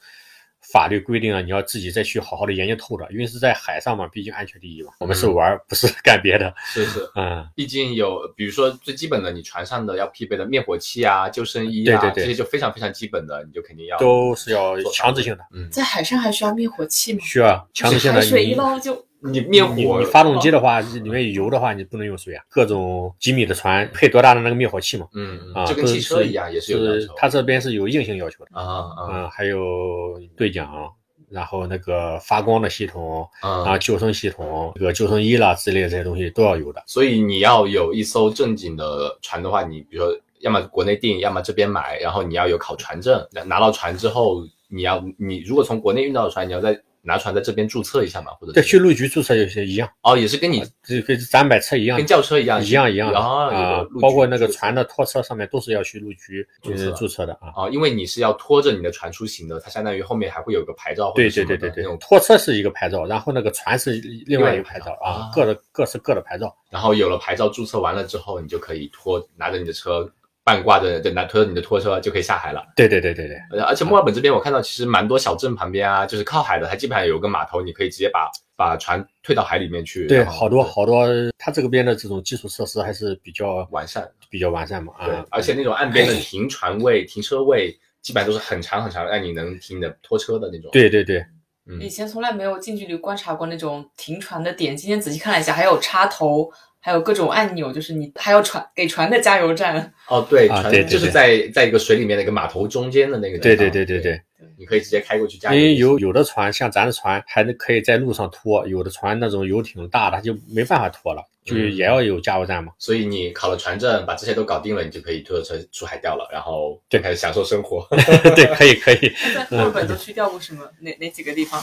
法律规定啊，你要自己再去好好的研究透彻，因为是在海上嘛，毕竟安全第一嘛，我们是嗯玩儿，不是干别的，是是，嗯。毕竟有，比如说最基本的，你船上的要配备的灭火器啊、救生衣啊，对对对这些就非常非常基本的，你就肯定要都是要强制性的，嗯，在海上还需要灭火器吗？需要强制性的。海水一捞就你灭火你发动机的话，里面有油的话，你不能用水啊。各种几米的船配多大的那个灭火器嘛？嗯，啊，就跟汽车一样，也是有要是求。它这边是有硬性要求的。啊啊嗯，还有对讲，然后那个发光的系统啊，啊！救生系统、这个救生衣啦之类的这些东西都要有的。所以你要有一艘正经的船的话，你比如说，要么国内订，要么这边买，然后你要有考船证。拿拿到船之后，你要你如果从国内运到的船，你要再拿船在这边注册一下嘛，或者对，去路局注册有些一样，哦，也是跟你这跟咱买车一样跟，轿车一样一样一样的啊，包括那个船的拖车上面都是要去路局注册呃注册的啊。啊，因为你是要拖着你的船出行的，它相当于后面还会有个牌照或对者对对对对拖车是一个牌照，然后那个船是另外一个牌照啊，各的各是各的牌照。然后有了牌照注册完了之后，你就可以拖拿着你的车半挂的，对，拿拖着你的拖车就可以下海了。对对对对对，而而且墨尔本这边我看到其实蛮多小镇旁边啊，就是靠海的，它基本上有个码头，你可以直接把把船退到海里面去。对，好多好多，它这个边的这种基础设施还是比较完善。比较完善嘛对啊，。而且那种岸边的停船位、停车位，基本上都是很长很长，让你能停的拖车的那种。，对对对，嗯以前从来没有近距离观察过那种停船的点，今天仔细看了一下，还有插头，还有各种按钮，就是你还有船给船的加油站。哦对，船就是在在一个水里面的一个码头中间的那个地对方。对对对对对，你可以直接开过去加油因。为有有的船像咱的船还能可以在路上拖，有的船那种游艇大的它就没办法拖了，就也要有加油站嘛。所以你考了船证，把这些都搞定了，你就可以拖着车出海钓了，然后就开始享受生活。对，可以可以，在墨尔本都去钓过什么？哪哪几个地方？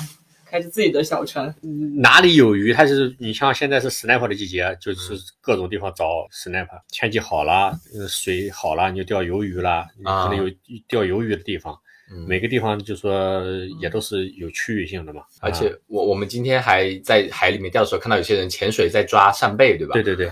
开着自己的小船，哪里有鱼，它就是你像现在是 sniper 的季节，就是各种地方找 sniper。天气好了，呃水好了，你就钓鱿鱼啦，你啊可能有钓鱿鱼的地方。嗯每个地方就说也都是有区域性的嘛。而且啊我我们今天还在海里面钓的时候，看到有些人潜水在抓扇贝，对吧？对对对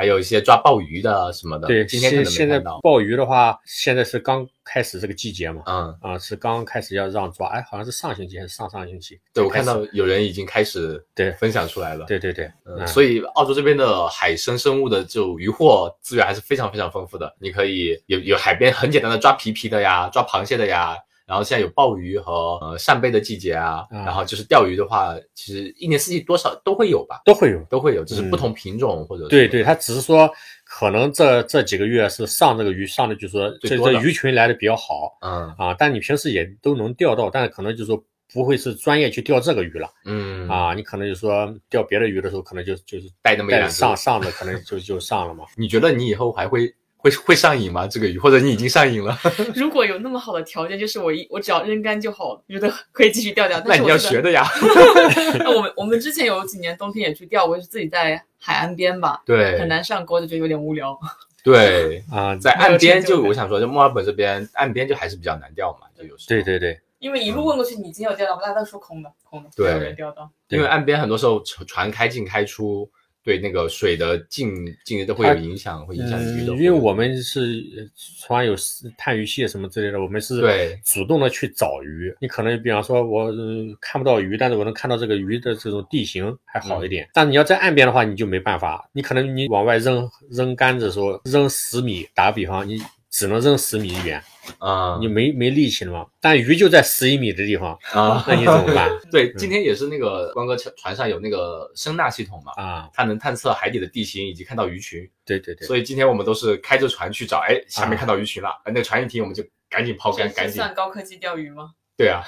还有一些抓鲍鱼的什么的。对，今天现现在。鲍鱼的话，现在是刚开始这个季节嘛。嗯，啊，是刚开始要让抓，哎，好像是上星期还是上上星期？对，我看到有人已经开始对分享出来了。对对对，嗯，嗯所以澳洲这边的海生生物的这种渔获资源还是非常非常丰富的。你可以有有海边很简单的抓皮皮的呀，抓螃蟹的呀，然后现在有鲍鱼和呃扇贝的季节啊，啊。然后就是钓鱼的话，其实一年四季多少都会有吧，都会有。都会有，只是嗯。不同品种或者是对对，它只是说可能这这几个月是上这个鱼上的，就是说这最多的。这鱼群来的比较好嗯。啊，但你平时也都能钓到，但是可能就是说不会是专业去钓这个鱼了。嗯，啊，你可能就说钓别的鱼的时候，可能就就是带带那么一两只。上上的可能就 就上了嘛。你觉得你以后还会会会上瘾吗？这个鱼，或者你已经上瘾了？如果有那么好的条件，就是我一我只要扔竿就好，我觉得 可以继续钓钓。那你要学的呀。那我们我们之前有几年冬天也去钓过，是自己在海岸边吧，对，很难上钩，就觉得有点无聊。对，啊，在岸边就我想说，就墨尔本这边岸边就还是比较难钓嘛，就有时候对对对因为一路问过去，你今天有钓到吗？大家都说空的，空的，对没有人钓到。因为岸边很多时候船船开进开出，对那个水的进进都会有影响，会影响鱼嗯，的。因为我们是呃船有探鱼蟹什么之类的，我们是对主动的去找鱼。你可能比方说我、呃看不到鱼，但是我能看到这个鱼的这种地形还好一点。但你要在岸边的话，你就没办法。你可能你往外扔扔杆子的时候，扔十米，打个比方，你只能扔十米远，啊。你没没力气了吗。但鱼就在十一米的地方，啊，那你怎么办？对，今天也是那个光哥船船上有那个声纳系统嘛，啊，它能探测海底的地形以及看到鱼群，对对对，所以今天我们都是开着船去找，哎，下面啊看到鱼群了，哎那个船一停，我们就赶紧抛竿，赶紧。算高科技钓鱼吗？对啊，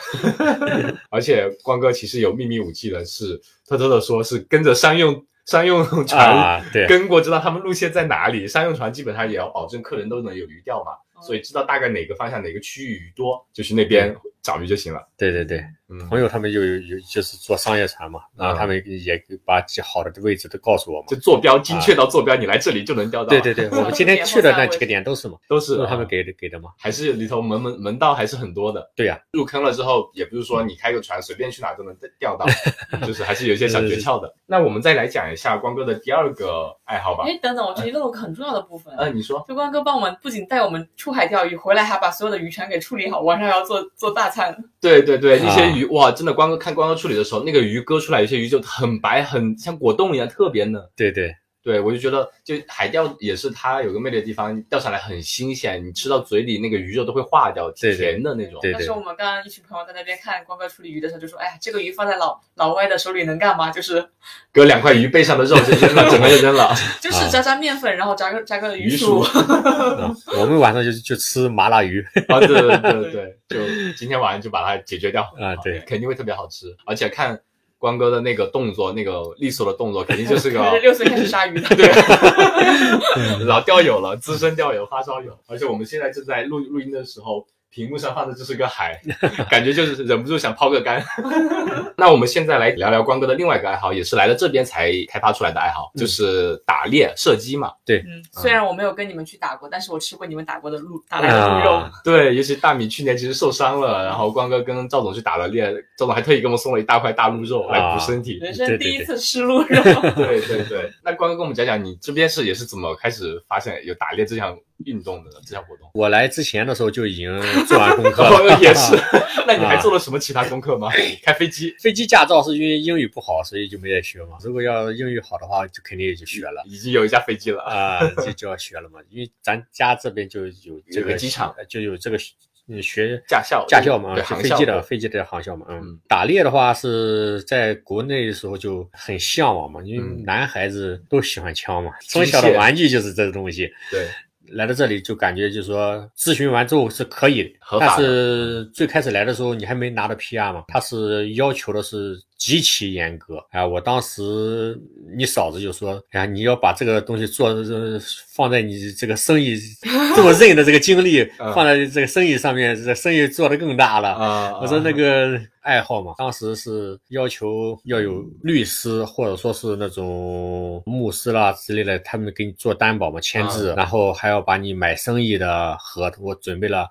而且光哥其实有秘密武器的是，偷偷的说是跟着商用 商用船啊，对，跟过，知道他们路线在哪里。商用船基本上也要保证客人都能有鱼钓嘛，哦所以知道大概哪个方向哪个区域鱼多，就是那边找鱼就行了。对对对。嗯，朋友他们就有有就是做商业船嘛，然后他们也把好的位置都告诉我嘛就。坐标精确到坐标，你来这里就能钓到。对对对，我们今天去的那几个点都是嘛，都 是都是他们啊给的给的嘛。还是里头门门门道还是很多的。对呀、入坑了之后，也不是说你开个船随便去哪都能钓到，就是还是有一些小诀窍的。那我们再来讲一下光哥的第二个爱好吧。哎，等等，我这里漏了个很重要的部分。嗯，你说。就光哥帮我们不仅带我们出海钓鱼，回来还把所有的渔船给处理好，晚上要做做大餐。对对对，那些啊鱼、哇，真的光哥看光哥处理的时候，那个鱼割出来，有些鱼就很白，很像果冻一样，特别嫩。对对，对，我就觉得，就海钓也是它有个魅力的地方，钓上来很新鲜，你吃到嘴里那个鱼肉都会化掉，对对甜的那种。对但是我们刚刚一群朋友在那边看光哥处理鱼的时候，就说：“哎呀，这个鱼放在老老外的手里能干嘛？就是割两块鱼背上的肉就扔了，整个就扔了。就是炸炸面粉，然后炸个炸个鱼薯。嗯我们晚上就就吃麻辣鱼 啊，对对对对对，就今天晚上就把它解决掉啊，对，肯定会特别好吃，而且看光哥的那个动作，那个利索的动作，肯定就是个 六岁开始杀鱼的。对，老钓友了，资深钓友、发烧友。而且我们现在正在录录音的时候，屏幕上放的就是个海，感觉就是忍不住想抛个竿。那我们现在来聊聊光哥的另外一个爱好，也是来了这边才开发出来的爱好，就是打猎、射击嘛。嗯，虽然我没有跟你们去打过，但是我吃过你们打过的鹿打来的鹿肉。啊对，尤其大米去年其实受伤了，然后光哥跟赵总去打了猎，赵总还特意给我们送了一大块大鹿肉来补身体。人生对对第一次吃鹿肉。对对对，那光哥跟我们讲讲，你这边是也是怎么开始发现有打猎这项运动的这项活动？我来之前的时候就已经做完功课 也是。那你还做了什么其他功课吗？开飞机飞机驾照是因为英语不好，所以就没得学嘛。如果要英语好的话，就肯定也就学了。已经有一架飞机了。啊，就就要学了嘛，因为咱家这边就有这个机场，就有这个嗯学驾校驾校嘛，对，是飞机的飞机的航校嘛。嗯嗯，打猎的话是在国内的时候就很向往嘛，因为嗯男孩子都喜欢枪嘛，从小的玩具就是这个东西。对，来到这里就感觉就是说咨询完之后是可以的，合法但是最开始来的时候你还没拿到 PR 嘛，他是要求的是极其严格啊！我当时你嫂子就说，哎呀，你要把这个东西做呃放在你这个生意这么认的这个精力 嗯放在这个生意上面，这生意做得更大了。啊，我说那个爱好嘛，当时是要求要有律师或者说是那种牧师啦之类的，他们给你做担保嘛，签字，啊然后还要把你买生意的合同，我准备了。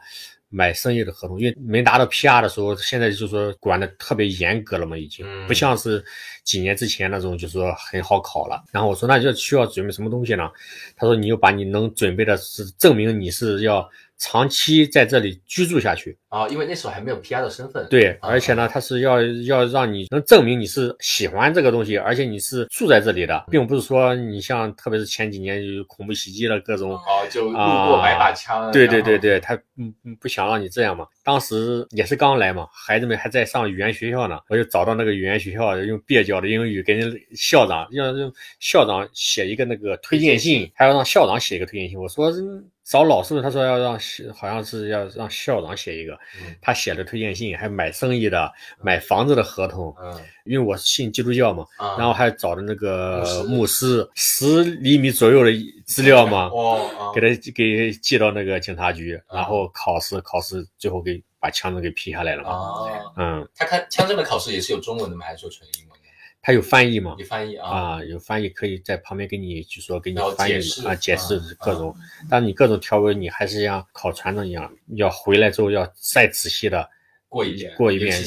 买生意的合同，因为没拿到 PR 的时候，现在就是说管的特别严格了嘛，已经、嗯不像是几年之前那种，就是说很好考了。然后我说那就需要准备什么东西呢？他说你就把你能准备的是证明你是要长期在这里居住下去，啊，因为那时候还没有 PR 的身份。对，啊而且呢，他是要要让你能证明你是喜欢这个东西，而且你是住在这里的，并不是说你像特别是前几年有恐怖袭击了各种。哦，就路过买把枪。对对对对，他嗯嗯不想让你这样嘛。当时也是刚来嘛，孩子们还在上语言学校呢，我就找到那个语言学校，用蹩脚的英语给人校长，要让校长写一个那个推荐信，还要让校长写一个推荐信。我说嗯找老师们，他说要让好像是要让校长写一个，嗯。他写的推荐信，还买生意的、买房子的合同，嗯。因为我是信基督教嘛，啊，然后还找的那个牧师。十厘米左右的资料嘛，哦啊给他给寄到那个警察局，啊然后考试考试最后给把枪子给批下来了嘛。啊，嗯，他看枪证的考试也是有中文的吗？还是有纯英文的？他有翻译吗有？翻译啊。啊，有翻译可以在旁边给你就说给你翻译啊，解释啊各种，但你各种条文你还是像考船长一样，要回来之后要再仔细的过一遍，过一遍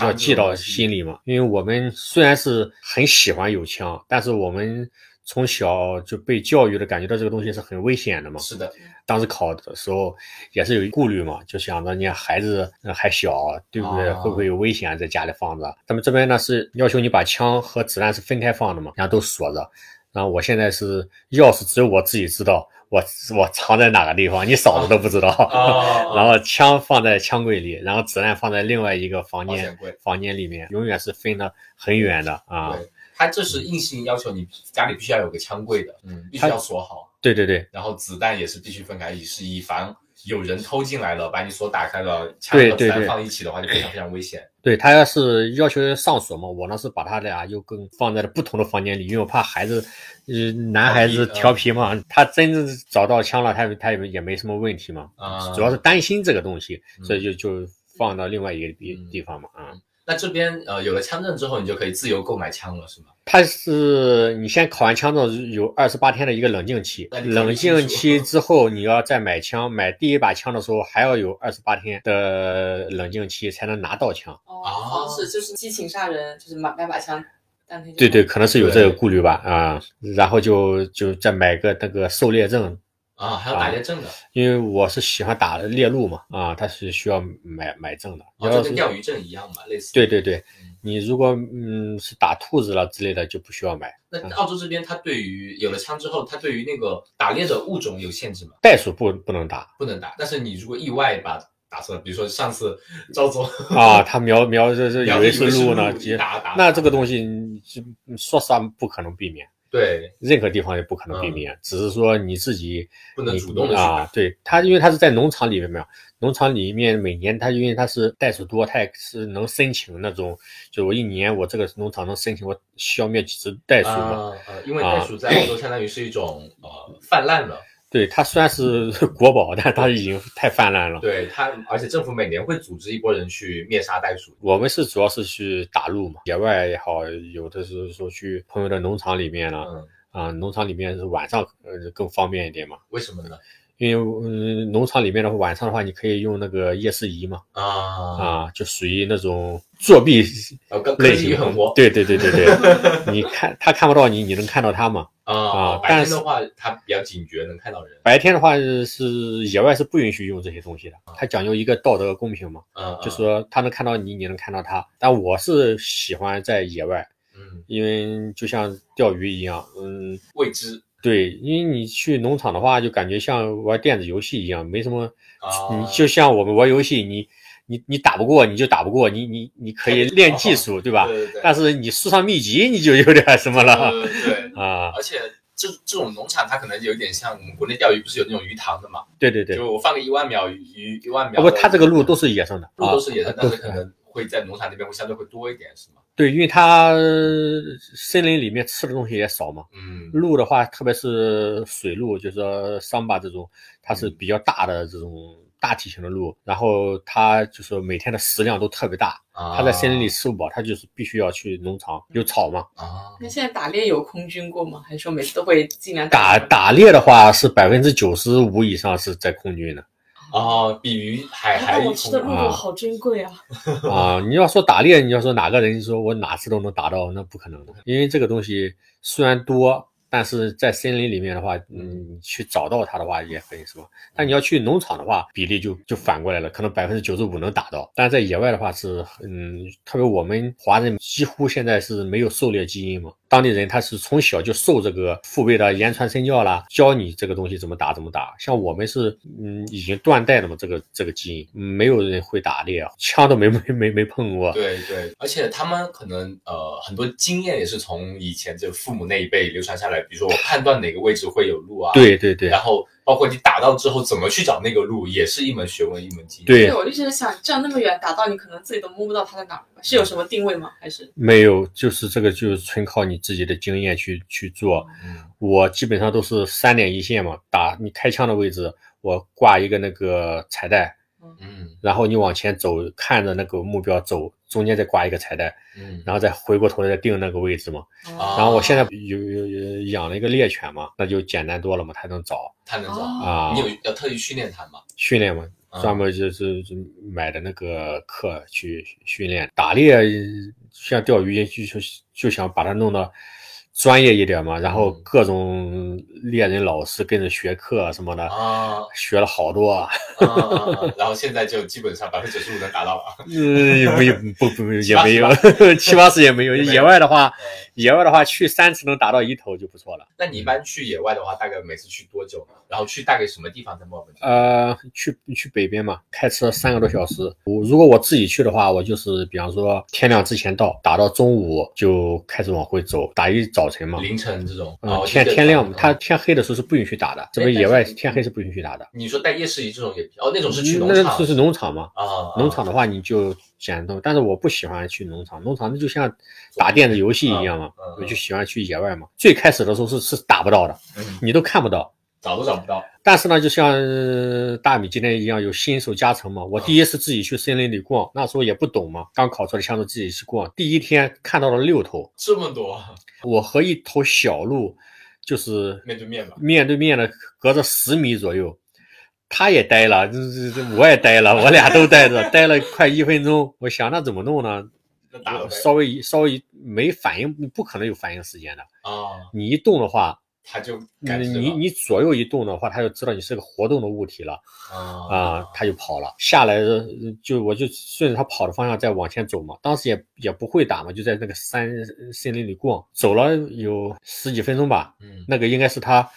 要记到心里嘛。因为我们虽然是很喜欢有枪，但是我们从小就被教育的感觉到这个东西是很危险的嘛。是的，当时考的时候也是有顾虑嘛，就想着你看孩子呃还小，对不对？啊会不会有危险在家里放着？咱们这边呢是要求你把枪和子弹是分开放的嘛，然后都锁着。然后我现在是钥匙只有我自己知道，我我藏在哪个地方，你嫂子都不知道。啊 然后枪放在枪柜里，然后子弹放在另外一个房间房间里面，永远是分得很远的啊。对，他这是硬性要求你家里必须要有个枪柜的，嗯，必须要锁好，对对对。然后子弹也是必须分开，以是以防。有人偷进来了，把你锁打开了，枪和子弹对。对对放一起的话就非常非常危险。对，他要是要求上锁嘛，我呢是把他俩又跟放在了不同的房间里，因为我怕孩子，呃，男孩子调皮嘛，他真正找到枪了，他他也也没什么问题嘛，啊。主要是担心这个东西，嗯。所以就就放到另外一个地嗯。地方嘛，啊。那这边呃有了枪证之后，你就可以自由购买枪了，是吗？它是你先考完枪证有二十八天的一个冷静期冷静期之后你要再买枪，买第一把枪的时候还要有二十八天的冷静期才能拿到枪。哦啊，方式就是激情杀人，就是买买把枪，当天对对，可能是有这个顾虑吧，啊，然后就就再买个那个狩猎证，啊，还有打猎证的，因为我是喜欢打猎鹿嘛，啊，它是需要买买证的。哦，要就跟钓鱼证一样嘛，类似。对对对嗯，你如果嗯是打兔子了之类的，就不需要买。那澳洲这边，它对于有了枪之后，它对于那个打猎的物种有限制吗？袋鼠不不能打，不能打。但是你如果意外把打错了，比如说上次赵总啊，他瞄瞄 这这以为是鹿呢，打打，那这个东西就说实话不可能避免。对，任何地方也不可能避免，只是说你自己不能主动的啊。对他，因为他是在农场里面嘛，农场里面每年他因为他是袋鼠多，他也是能申请那种，就我一年我这个农场能申请我消灭几只袋鼠嘛。呃，因为袋鼠在澳洲相当于是一种呃泛滥了。对它虽然是 国宝，但它已经太泛滥了。对它，而且政府每年会组织一波人去灭杀袋鼠。我们是主要是去打鹿嘛，野外也好，有的是说去朋友的农场里面了。嗯。啊，农场里面是晚上呃更方便一点嘛？为什么呢？因为嗯，农场里面的话，晚上的话，你可以用那个夜视仪嘛。啊啊，就属于那种作弊类型。对对对对对，你看他看不到你，你能看到他嘛？啊，白天的话，他比较警觉，能看到人。白天的话是野外是不允许用这些东西的，他讲究一个道德公平嘛。嗯，就说他能看到你，你能看到他。但我是喜欢在野外，嗯，因为就像钓鱼一样，嗯，未知。对，因为你去农场的话，就感觉像玩电子游戏一样，没什么。你就像我们玩游戏，你你你打不过，你就打不过，你你你可以练技术，对吧？对对。但是你树上秘籍，你就有点什么了。对啊。而且这这种农场，它可能有点像我们国内钓鱼，不是有那种鱼塘的嘛？对对对。就我放个一万秒鱼，一万秒。不过，它这个路都是野生的，鹿都是野生，但是可能会在农场那边会相对会多一点，是吗？对，因为它森林里面吃的东西也少嘛。嗯。鹿的话，特别是水鹿，就是说桑巴这种，它是比较大的这种大体型的鹿，然后它就是每天的食量都特别大。啊。它在森林里吃不饱，它就是必须要去农场有草嘛。啊。那现在打猎有空军过吗？还是说每次都会尽量打打猎的话，是百分之九十五以上是在空军的。哦，比鱼还还我吃的鹿好珍贵啊！啊，你要说打猎，你要说哪个人说我哪次都能打到，那不可能的，因为这个东西虽然多。但是在森林里面的话，嗯，去找到它的话也很什么。但你要去农场的话，比例就就反过来了，可能百分之九十五能打到。但在野外的话是，嗯，特别我们华人几乎现在是没有狩猎基因嘛，当地人他是从小就受这个父辈的言传身教啦，教你这个东西怎么打怎么打。像我们是，嗯，已经断代了嘛，这个这个基因，没有人会打猎啊，枪都没没没没碰过。对对，而且他们可能呃很多经验也是从以前这父母那一辈流传下来。比如说我判断哪个位置会有路啊，对对对，然后包括你打到之后怎么去找那个路，也是一门学问，一门技艺。对，我就是想，这样那么远打到你，可能自己都摸不到它在哪儿，是有什么定位吗？还是没有？就是这个，就是纯靠你自己的经验去去做。嗯，我基本上都是三点一线嘛，打你开枪的位置，我挂一个那个彩带，嗯，然后你往前走，看着那个目标走。中间再挂一个彩带，嗯，然后再回过头来再定那个位置嘛。然后我现在有有有养了一个猎犬嘛，那就简单多了嘛，它能找，它能找啊。你有要特意训练它吗？训练嘛，专门就是买的那个课去训练。打猎像钓鱼，就就就想把它弄到。专业一点嘛，然后各种猎人老师跟着学课什么的啊，学了好多啊，然后现在就基本上百分之九十五能达到了。嗯，没有不不 也没有七八十也没有。野外的话，野外的话去三次能达到一头就不错了。那你一般去野外的话，大概每次去多久呢？然后去大概什么地方在墨尔本？呃，去去北边嘛，开车三个多小时。我如果我自己去的话，我就是比方说天亮之前到，打到中午就开始往回走，打一早。早晨嘛，凌晨这种，嗯，天天亮，它天黑的时候是不允许打的，这边野外天黑是不允许打的。你说带夜视仪这种也，哦，那种是去农场，那是是农场嘛？啊，农场的话你就简单，但是我不喜欢去农场，农场那就像打电子游戏一样嘛，我就喜欢去野外嘛。最开始的时候是是打不到的，你都看不到。找都找不到，但是呢，就像大米今天一样，有新手加成嘛。我第一次自己去森林里逛，那时候也不懂嘛，刚考出来枪手自己去逛，第一天看到了六头，这么多。我和一头小鹿就是面对面吧，面对面的隔着十米左右，他也呆了，这这这我也呆了，我俩都呆着，呆了快一分钟。我想那怎么弄呢？稍微稍微没反应，不可能有反应时间的啊。你一动的话。它就你感知你你左右一动的话，它就知道你是个活动的物体了啊啊，它就跑了。下来呃就我就顺着它跑的方向再往前走嘛。当时也也不会打嘛，就在那个山森林里逛，走了有十几分钟吧。嗯那个应该是他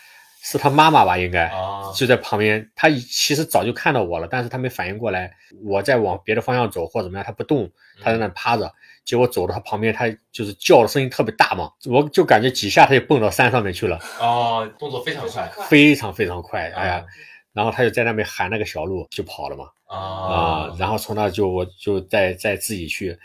是他妈妈吧，应该啊就在旁边。他其实早就看到我了，但是他没反应过来，我在往别的方向走或者怎么样，他不动，他在那趴着。结果走到他旁边，他就是叫的声音特别大嘛，我就感觉几下他就蹦到山上面去了，哦，动作非常快。非常非常快，哎呀。啊，然后他就在那边喊那个小鹿就跑了嘛，啊。啊，然后从那就我就再再自己去，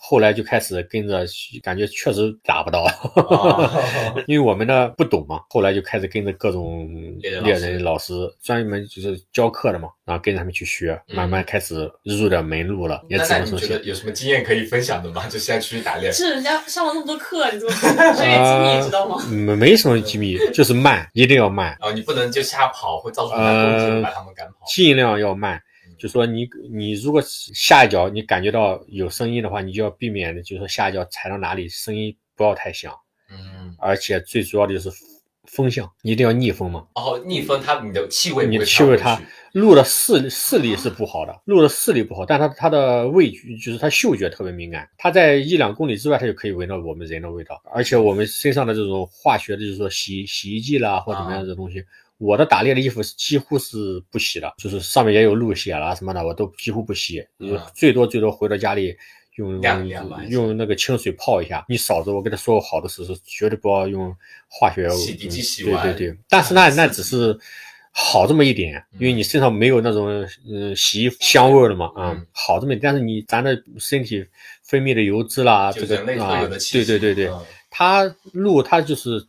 后来就开始跟着，感觉确实打不到，啊 因为我们呢不懂嘛，后来就开始跟着各种猎人老师专门就是教课的嘛，然后跟着他们去学，嗯慢慢开始入点门路了，也那只能说是。那你觉得有什么经验可以分享的吗？就现在出去打猎，是人家上了那么多课，你怎么这些机密知道吗？嗯，没什么机密，就是慢，一定要慢，然后你不能就瞎跑，会造成他攻击，呃把他们赶跑。尽量要慢。就说你你如果下一脚你感觉到有声音的话，你就要避免，就是说下一脚踩到哪里声音不要太响，嗯，而且最主要的就是风向，一定要逆风嘛。哦，逆风它你的气味你的气味它鹿的视视力是不好的，鹿的视力不好，但它它的味觉就是它嗅觉特别敏感，它在一两公里之外，它就可以闻到我们人的味道，而且我们身上的这种化学的，就是说洗洗衣剂啦或怎么样的东西。我的打猎的衣服几乎是不洗的，就是上面也有鹿血啦什么的，我都几乎不洗，嗯最多最多回到家里用用那个清水泡一下。你嫂子我跟她说过好多次，是绝对不要用化学洗涤剂洗对完对对，但是那那只是好这么一点，因为你身上没有那种嗯洗衣香味儿了嘛，啊、嗯好这么一点，但是你咱的身体分泌的油脂啦，这个啊。对对对对，嗯它鹿它就是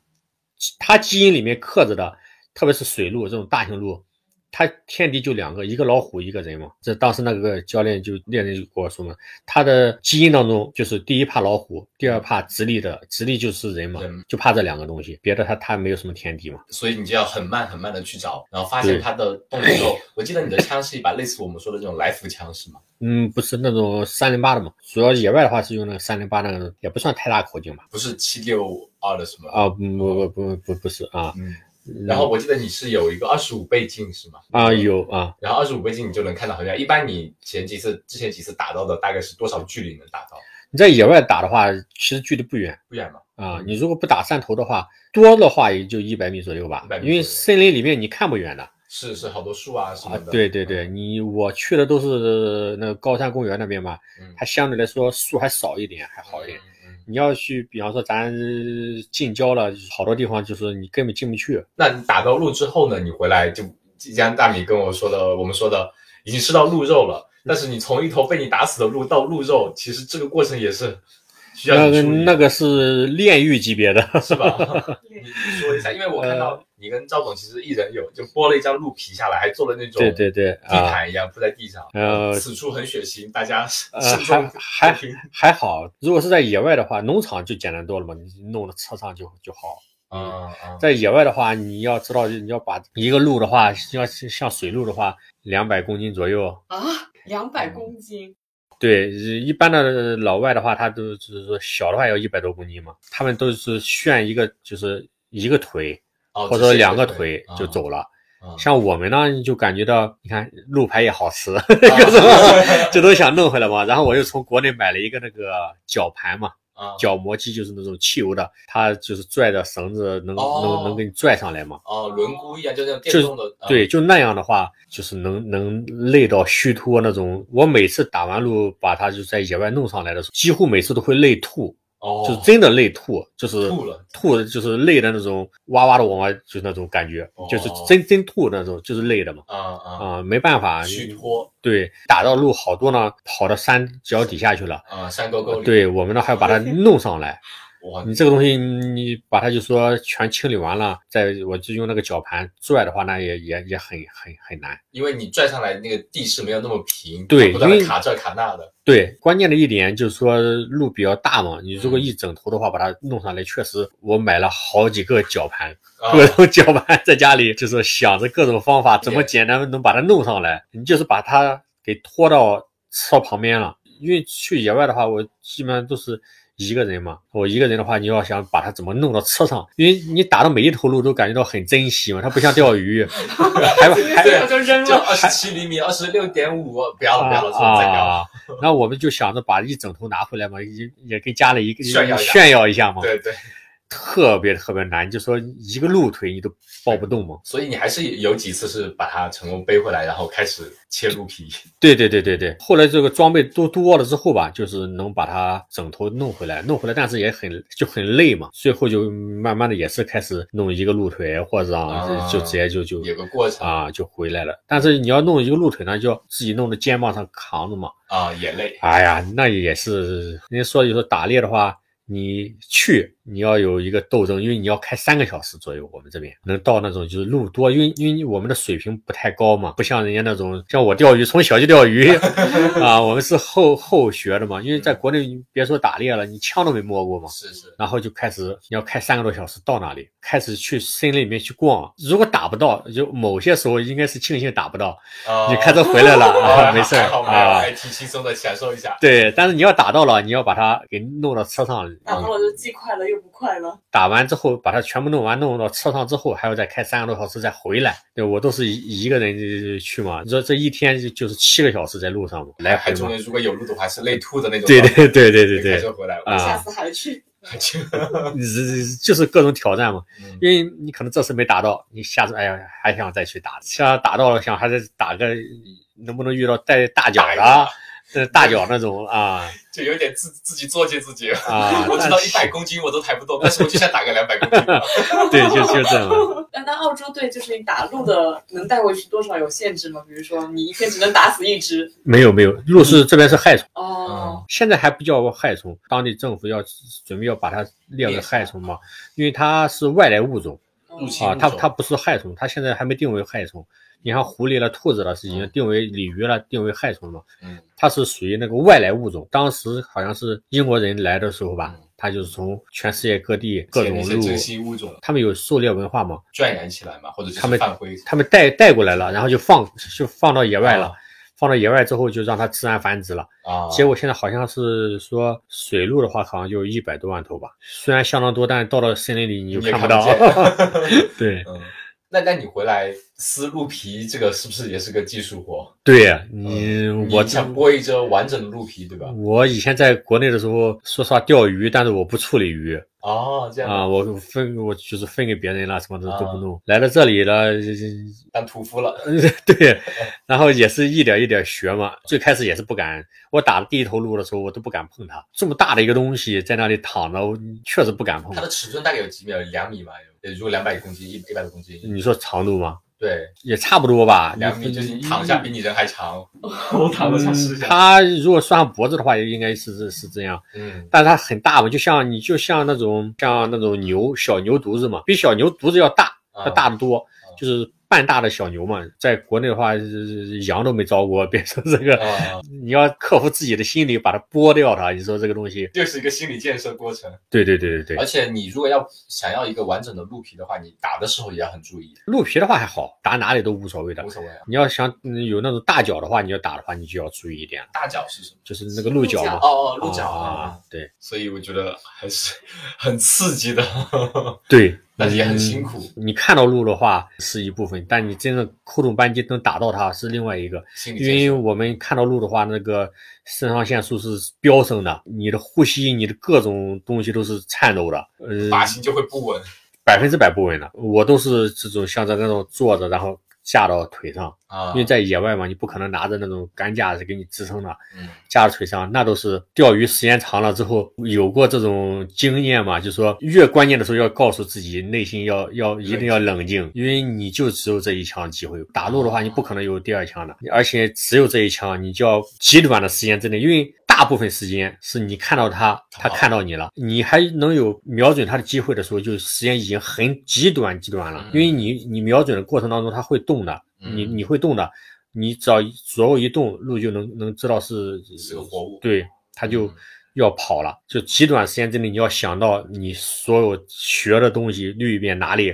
它基因里面刻着的，特别是水鹿这种大型鹿，它天敌就两个，一个老虎，一个人嘛。这当时那个教练就猎人就跟我说嘛，他的基因当中就是第一怕老虎，第二怕直立的，直立就是人嘛，就怕这两个东西，别的他他没有什么天敌嘛。所以你就要很慢很慢的去找，然后发现对它的动作之后，我记得你的枪是一把类似我们说的这种来福枪是吗？嗯，不是那种三零八的嘛，主要野外的话是用那个三零八那个，也不算太大口径吧。不是七六二的什么？啊，不不不不不不是啊，嗯。然后我记得你是有一个二十五倍镜是吗？啊有啊，然后二十五倍镜你就能看到很远。一般你前几次之前几次打到的大概是多少距离能打到？你在野外打的话，其实距离不远。不远嘛？啊，你如果不打山头的话，多的话也就一百米左右吧100，米因为森林里面你看不远的是是好多树啊什么啊的。。对对对，你我去的都是那个高山公园那边嘛，嗯，它相对来说树还少一点，还好一点。嗯。你要去，比方说咱近郊了，好多地方就是你根本进不去。那你打到鹿之后呢？你回来就即将大米跟我说的，我们说的已经吃到鹿肉了。但是你从一头被你打死的鹿到鹿肉，其实这个过程也是那个你处理那个是炼狱级别的，是吧？你你说一下，因为我看到你跟赵总其实一人有就剥了一张鹿皮下来，还做了那种对对对地啊，毯一样铺在地上。呃此处很血腥，大家呃慎重还收听 还好。如果是在野外的话，农场就简单多了嘛，你弄到车上就就好。嗯嗯，在野外的话，你要知道，你要把一个鹿的话，要像水鹿的话，两百公斤左右。啊，两百公斤，对，一般的老外的话，他都就是说小的话要一百多公斤嘛，他们都是炫一个就是一个腿哦，或者说两个腿就走了。啊像我们呢，就感觉到，你看路牌也好吃，啊 这都想弄回来嘛。然后我又从国内买了一个那个绞盘嘛，啊绞磨机就是那种汽油的，它就是拽着绳子能、哦能能给你拽上来嘛。哦，轮毂一样，就那种电动的，啊对，就那样的话，就是能能累到虚脱那种。我每次打完路，把它就在野外弄上来的时候，几乎每次都会累吐，哦，就是真的累吐，就是吐了吐的就是累的那种哇哇的往外，就是那种感觉，哦就是真真吐那种，就是累的嘛。啊啊，啊、没办法，虚脱对，打到路好多呢，跑到山脚底下去了。啊，山沟沟里，对我们呢还要把它弄上来，哇，你这个东西你把它就说全清理完了，再我就用那个绞盘拽的话，那也也也很很很难。因为你拽上来那个地势没有那么平，对因为不断的卡这卡那的，对，关键的一点就是说路比较大嘛，你如果一整头的话，把它弄上来，确实我买了好几个绞盘，啊各种绞盘在家里，就是想着各种方法，怎么简单能把它弄上来。你就是把它给拖到车旁边了，因为去野外的话，我基本上都是一个人嘛，我一个人的话，你要想把它怎么弄到车上，因为你打的每一头鹿都感觉到很珍惜嘛，它不像钓鱼，还还对，就扔了。就二十七厘米，二十六点五，不要了，不要了，再不要了。啊，然后我们就想着把一整头拿回来嘛，也也给家里一个炫耀炫耀一下嘛，对对，特别特别难，就说一个鹿腿你都抱不动嘛。所以你还是有几次是把它成功背回来，然后开始切鹿皮。对对对对对，后来这个装备都多了之后吧，就是能把它整头弄回来，弄回来，但是也很就很累嘛。最后就慢慢的也是开始弄一个鹿腿，或者啊啊就就直接就就有个过程啊就回来了。但是你要弄一个鹿腿呢，就要自己弄到肩膀上扛着嘛。啊，也累。哎呀，那也是人家说就说打猎的话，你去你要有一个斗争，因为你要开三个小时左右。我们这边能到那种就是路多，因为因为我们的水平不太高嘛，不像人家那种像我钓鱼从小就钓鱼 啊，我们是后后学的嘛。因为在国内你别说打猎了，你枪都没摸过嘛。是是，然后就开始你要开三个多小时到那里，开始去森林里面去逛。如果打不到，就某些时候应该是庆幸打不到，啊你开车回来了啊，没事儿啊。还挺轻松的，享受一下。对，但是你要打到了，你要把它给弄到车上。打到了就既快乐又不快乐。打完之后，把它全部弄完，弄到车上之后，还要再开三个多小时再回来。对我都是一一个人去嘛，你说这一天就就是七个小时在路上嘛，来回嘛。还中间如果有路的话，是累吐的那种。对对对对对开对，车回来下次还去。就是各种挑战嘛。嗯因为你可能这次没打到，你下次哎呀还想再去打，像打到了想还是打个能不能遇到带大奖的啊，呃大脚那种啊 就有点自自己作践自己。啊，我知道一百公斤我都抬不动，但是我就想打个两百公斤。对就就这样嘛。那那澳洲队就是你打鹿的能带回去多少有限制吗？比如说你一天只能打死一只。没有没有，鹿是这边是害虫。哦，现在还不叫害虫，当地政府要准备要把它列为害虫嘛，因为它是外来物种啊，入侵物种它它不是害虫，它现在还没定为害虫。你看狐狸了、兔子了，是已经定为鲤鱼了，定为害虫了嘛。嗯，它是属于那个外来物种。当时好像是英国人来的时候吧嗯，他就是从全世界各地各种鹿，那些珍稀物种他们有狩猎文化嘛，圈养起来嘛，或者他们。他们带带过来了，然后就放就放到野外了啊。放到野外之后，就让它自然繁殖了。啊，结果现在好像是说水鹿的话，好像就一百多万头吧，虽然相当多，但是到了森林里你就看不到。看对 嗯，那那你回来撕鹿皮，这个是不是也是个技术活？对呀，你我你想剥一只完整的鹿皮，对吧？我以前在国内的时候，说实话钓鱼，但是我不处理鱼哦，这样啊，我分我就是分给别人了，什么的啊都不弄。来到这里了，当屠夫了。对，然后也是一点一点学嘛。最开始也是不敢，我打第一头鹿的时候，我都不敢碰它，这么大的一个东西在那里躺着，我确实不敢碰它。的尺寸大概有几米？两米嘛？有，如果两百公斤，一一百多公斤，你说长度吗？对，也差不多吧，两米就是你躺下比你人还长。我躺了想试一下它如果算上脖子的话，也应该是是是这样，嗯，但是它很大嘛，就像你就像那种像那种牛小牛犊子嘛，比小牛犊子要大，啊它大得多，就是半大的小牛嘛。在国内的话，呃羊都没招过，别说这个，啊，你要克服自己的心理，把它剥掉它。你说这个东西，就是一个心理建设过程。对对对对对，而且你如果要想要一个完整的鹿皮的话，你打的时候也要很注意，鹿皮的话还好，打哪里都无所谓的无。所谓啊。你要想嗯有那种大脚的话，你要打的话，你就要注意一点，大脚是什么？就是那个鹿角嘛。哦哦，鹿角啊，对所以我觉得还是 很刺激的，对，但是也很嗯辛苦，你看到路的话是一部分，但你真正扣动扳机能打到它是另外一个。因为。我们看到路的话，那个肾上腺素是飙升的，你的呼吸、你的各种东西都是颤抖的，嗯，发型就会不稳百分之百不稳的。我都是这种像在那种坐着，然后架到腿上，啊因为在野外嘛，你不可能拿着那种杆架子给你支撑的，嗯架在腿上，那都是钓鱼时间长了之后有过这种经验嘛，就说越关键的时候要告诉自己内心要要一定要冷静，因为你就只有这一枪机会，打鹿的话你不可能有第二枪的，而且只有这一枪，你就要极短的时间之内，因为。大部分时间是你看到他，他看到你了，你还能有瞄准他的机会的时候，就时间已经很极短极短了。嗯因为你你瞄准的过程当中，他会动的，嗯你你会动的，你只要左右一动，鹿就能能知道是是个活物对，它就嗯要跑了。就极短时间之内，你要想到你所有学的东西，捋一遍哪里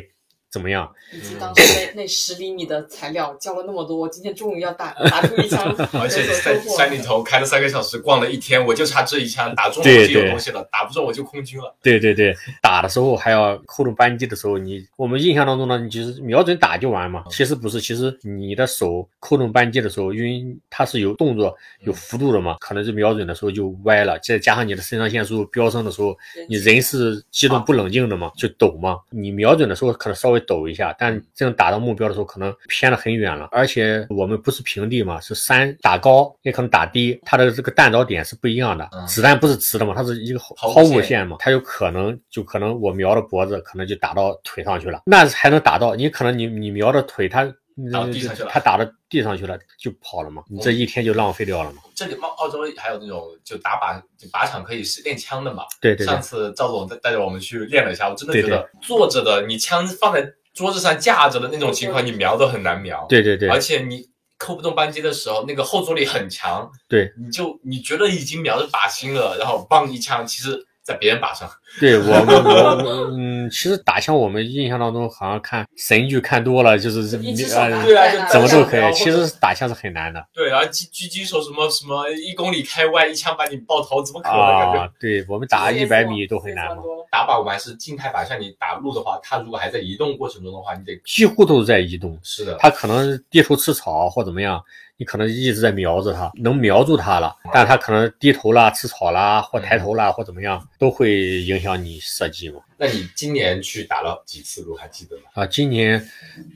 怎么样？以及当时那那十厘米的材料交了那么多，我今天终于要打打出一枪，而且在山里头开了三个小时，逛了一天，我就差这一枪打中了我就有东西了，打不中我就空军了。对对对，打的时候还要扣动扳机的时候，你我们印象当中呢，你就是瞄准打就完嘛。其实不是，其实你的手扣动扳机的时候，因为它是有动作、有幅度的嘛，可能是瞄准的时候就歪了，再加上你的肾上腺素飙升的时候，你人是激动不冷静的嘛，就抖嘛。你瞄准的时候可能稍微抖一下，但这样打到目标的时候可能偏得很远了。而且我们不是平地嘛，是山，打高也可能打低，它的这个弹着点是不一样的。子弹不是直的嘛，它是一个抛物线嘛，它有可能就可能我瞄的脖子，可能就打到腿上去了，那还能打到你可能你你瞄的腿，它打地上去了，他打到地上去了就跑了嘛，你这一天就浪费掉了嘛。这里澳澳洲还有那种就打靶靶场可以是练枪的嘛？对对。上次赵总带带着我们去练了一下，我真的觉得坐着的你枪放在。桌子上架着的那种情况，你瞄都很难瞄。对对对，而且你扣不动扳机的时候，那个后坐力很强。对，你就你觉得已经瞄着靶心了，然后嘣一枪，其实。在别人靶上，对我们我嗯，其实打枪我们印象当中好像看神剧看多了，就是你啊，对啊，怎么都可以。其实打枪是很难的。对，然后狙狙击手什么什么一公里开外一枪把你爆头，怎么可能？啊，对我们打一百米都很难嘛。打靶我们还是静态靶，像你打路的话，它如果还在移动过程中的话，你得几乎都是在移动。是的，它可能低头吃草或怎么样。你可能一直在瞄着它，能瞄住它了，但它可能低头啦、吃草啦，或抬头啦，或怎么样，都会影响你射击嘛。那你今年去打了几次鹿，还记得吗？啊，今年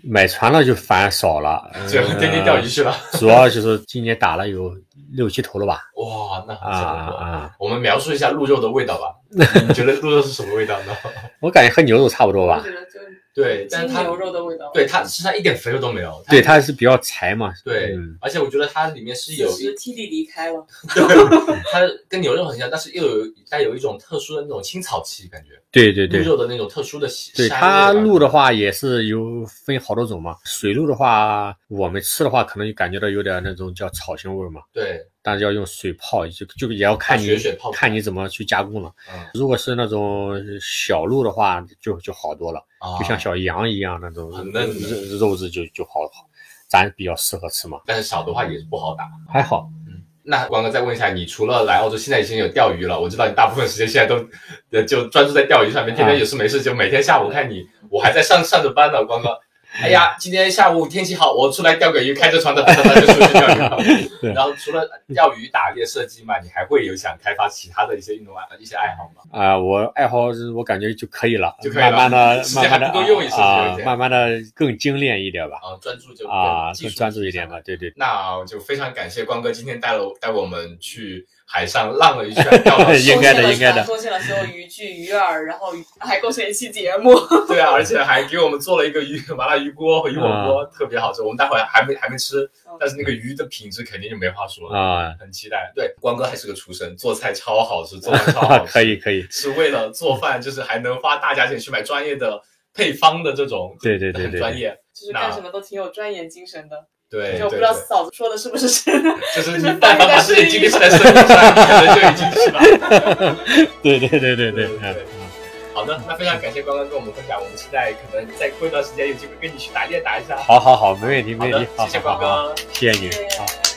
买船了就反而少了，就天天钓鱼去了。主要就是今年打了有六七头了吧？哇，那啊啊！我们描述一下鹿肉的味道吧。你觉得鹿肉是什么味道呢？我感觉和牛肉差不多吧。对，但是它牛肉的味道，对它实际上一点肥肉都没有。对，它是比较柴嘛。对，而且我觉得它里面是有。是体力离开了。它跟牛肉很像，但是又有带有一种特殊的那种青草气感觉。对对对。鹿肉的那种特殊的。对它鹿的话也是有分好多种嘛。水鹿的话，我们吃的话可能就感觉到有点那种叫草腥味嘛。对。但是要用水泡，就就也要看你看你怎么去加工了。如果是那种小鹿的话，就就好多了，就像小羊一样那种嫩肉肉质就就好好，咱比较适合吃嘛。但是小的话也是不好打，还好。嗯，那光哥再问一下，你除了来澳洲，现在已经有钓鱼了，我知道你大部分时间现在都就专注在钓鱼上面，天天有事没事就每天下午看你，我还在上上着班呢，光哥。哎呀，今天下午天气好，我出来钓个鱼，开着船的，就出去钓鱼 了。然后除了钓鱼、打猎、射击嘛，你还会有想开发其他的一些运动爱、一些爱好吗？啊，我爱好我感觉就可以了，就可以了。慢慢的，慢慢的啊，慢慢的更精炼一点吧。啊，专注就啊，更专注一点吧。对对。那就非常感谢光哥今天带了带我们去。海上浪了一圈，钓 了，应该的，应该的，贡献了所有渔具、鱼饵，然后 还贡献一期节目。对啊，而且还给我们做了一个鱼麻辣鱼锅和鱼火锅，特别好吃。我们待会还没还没吃，但是那个鱼的品质肯定就没话说了啊，很期待。对，光哥还是个厨神，做菜超好吃，做饭超好吃。可以可以，是为了做饭，就是还能花大价钱去买专业的配方的这种，对对对对，专业，就是干什么都挺有钻研精神的。对，就不知道嫂子说的是不是真的。就是你但凡把事情经历在身上，可能就已经是吧。对对对对对。好的，那非常感谢关关跟我们分享，我们期待可能再过一段时间有机会跟你去打猎打一下。好好好，没问题没问题。谢谢光哥，谢谢你。好。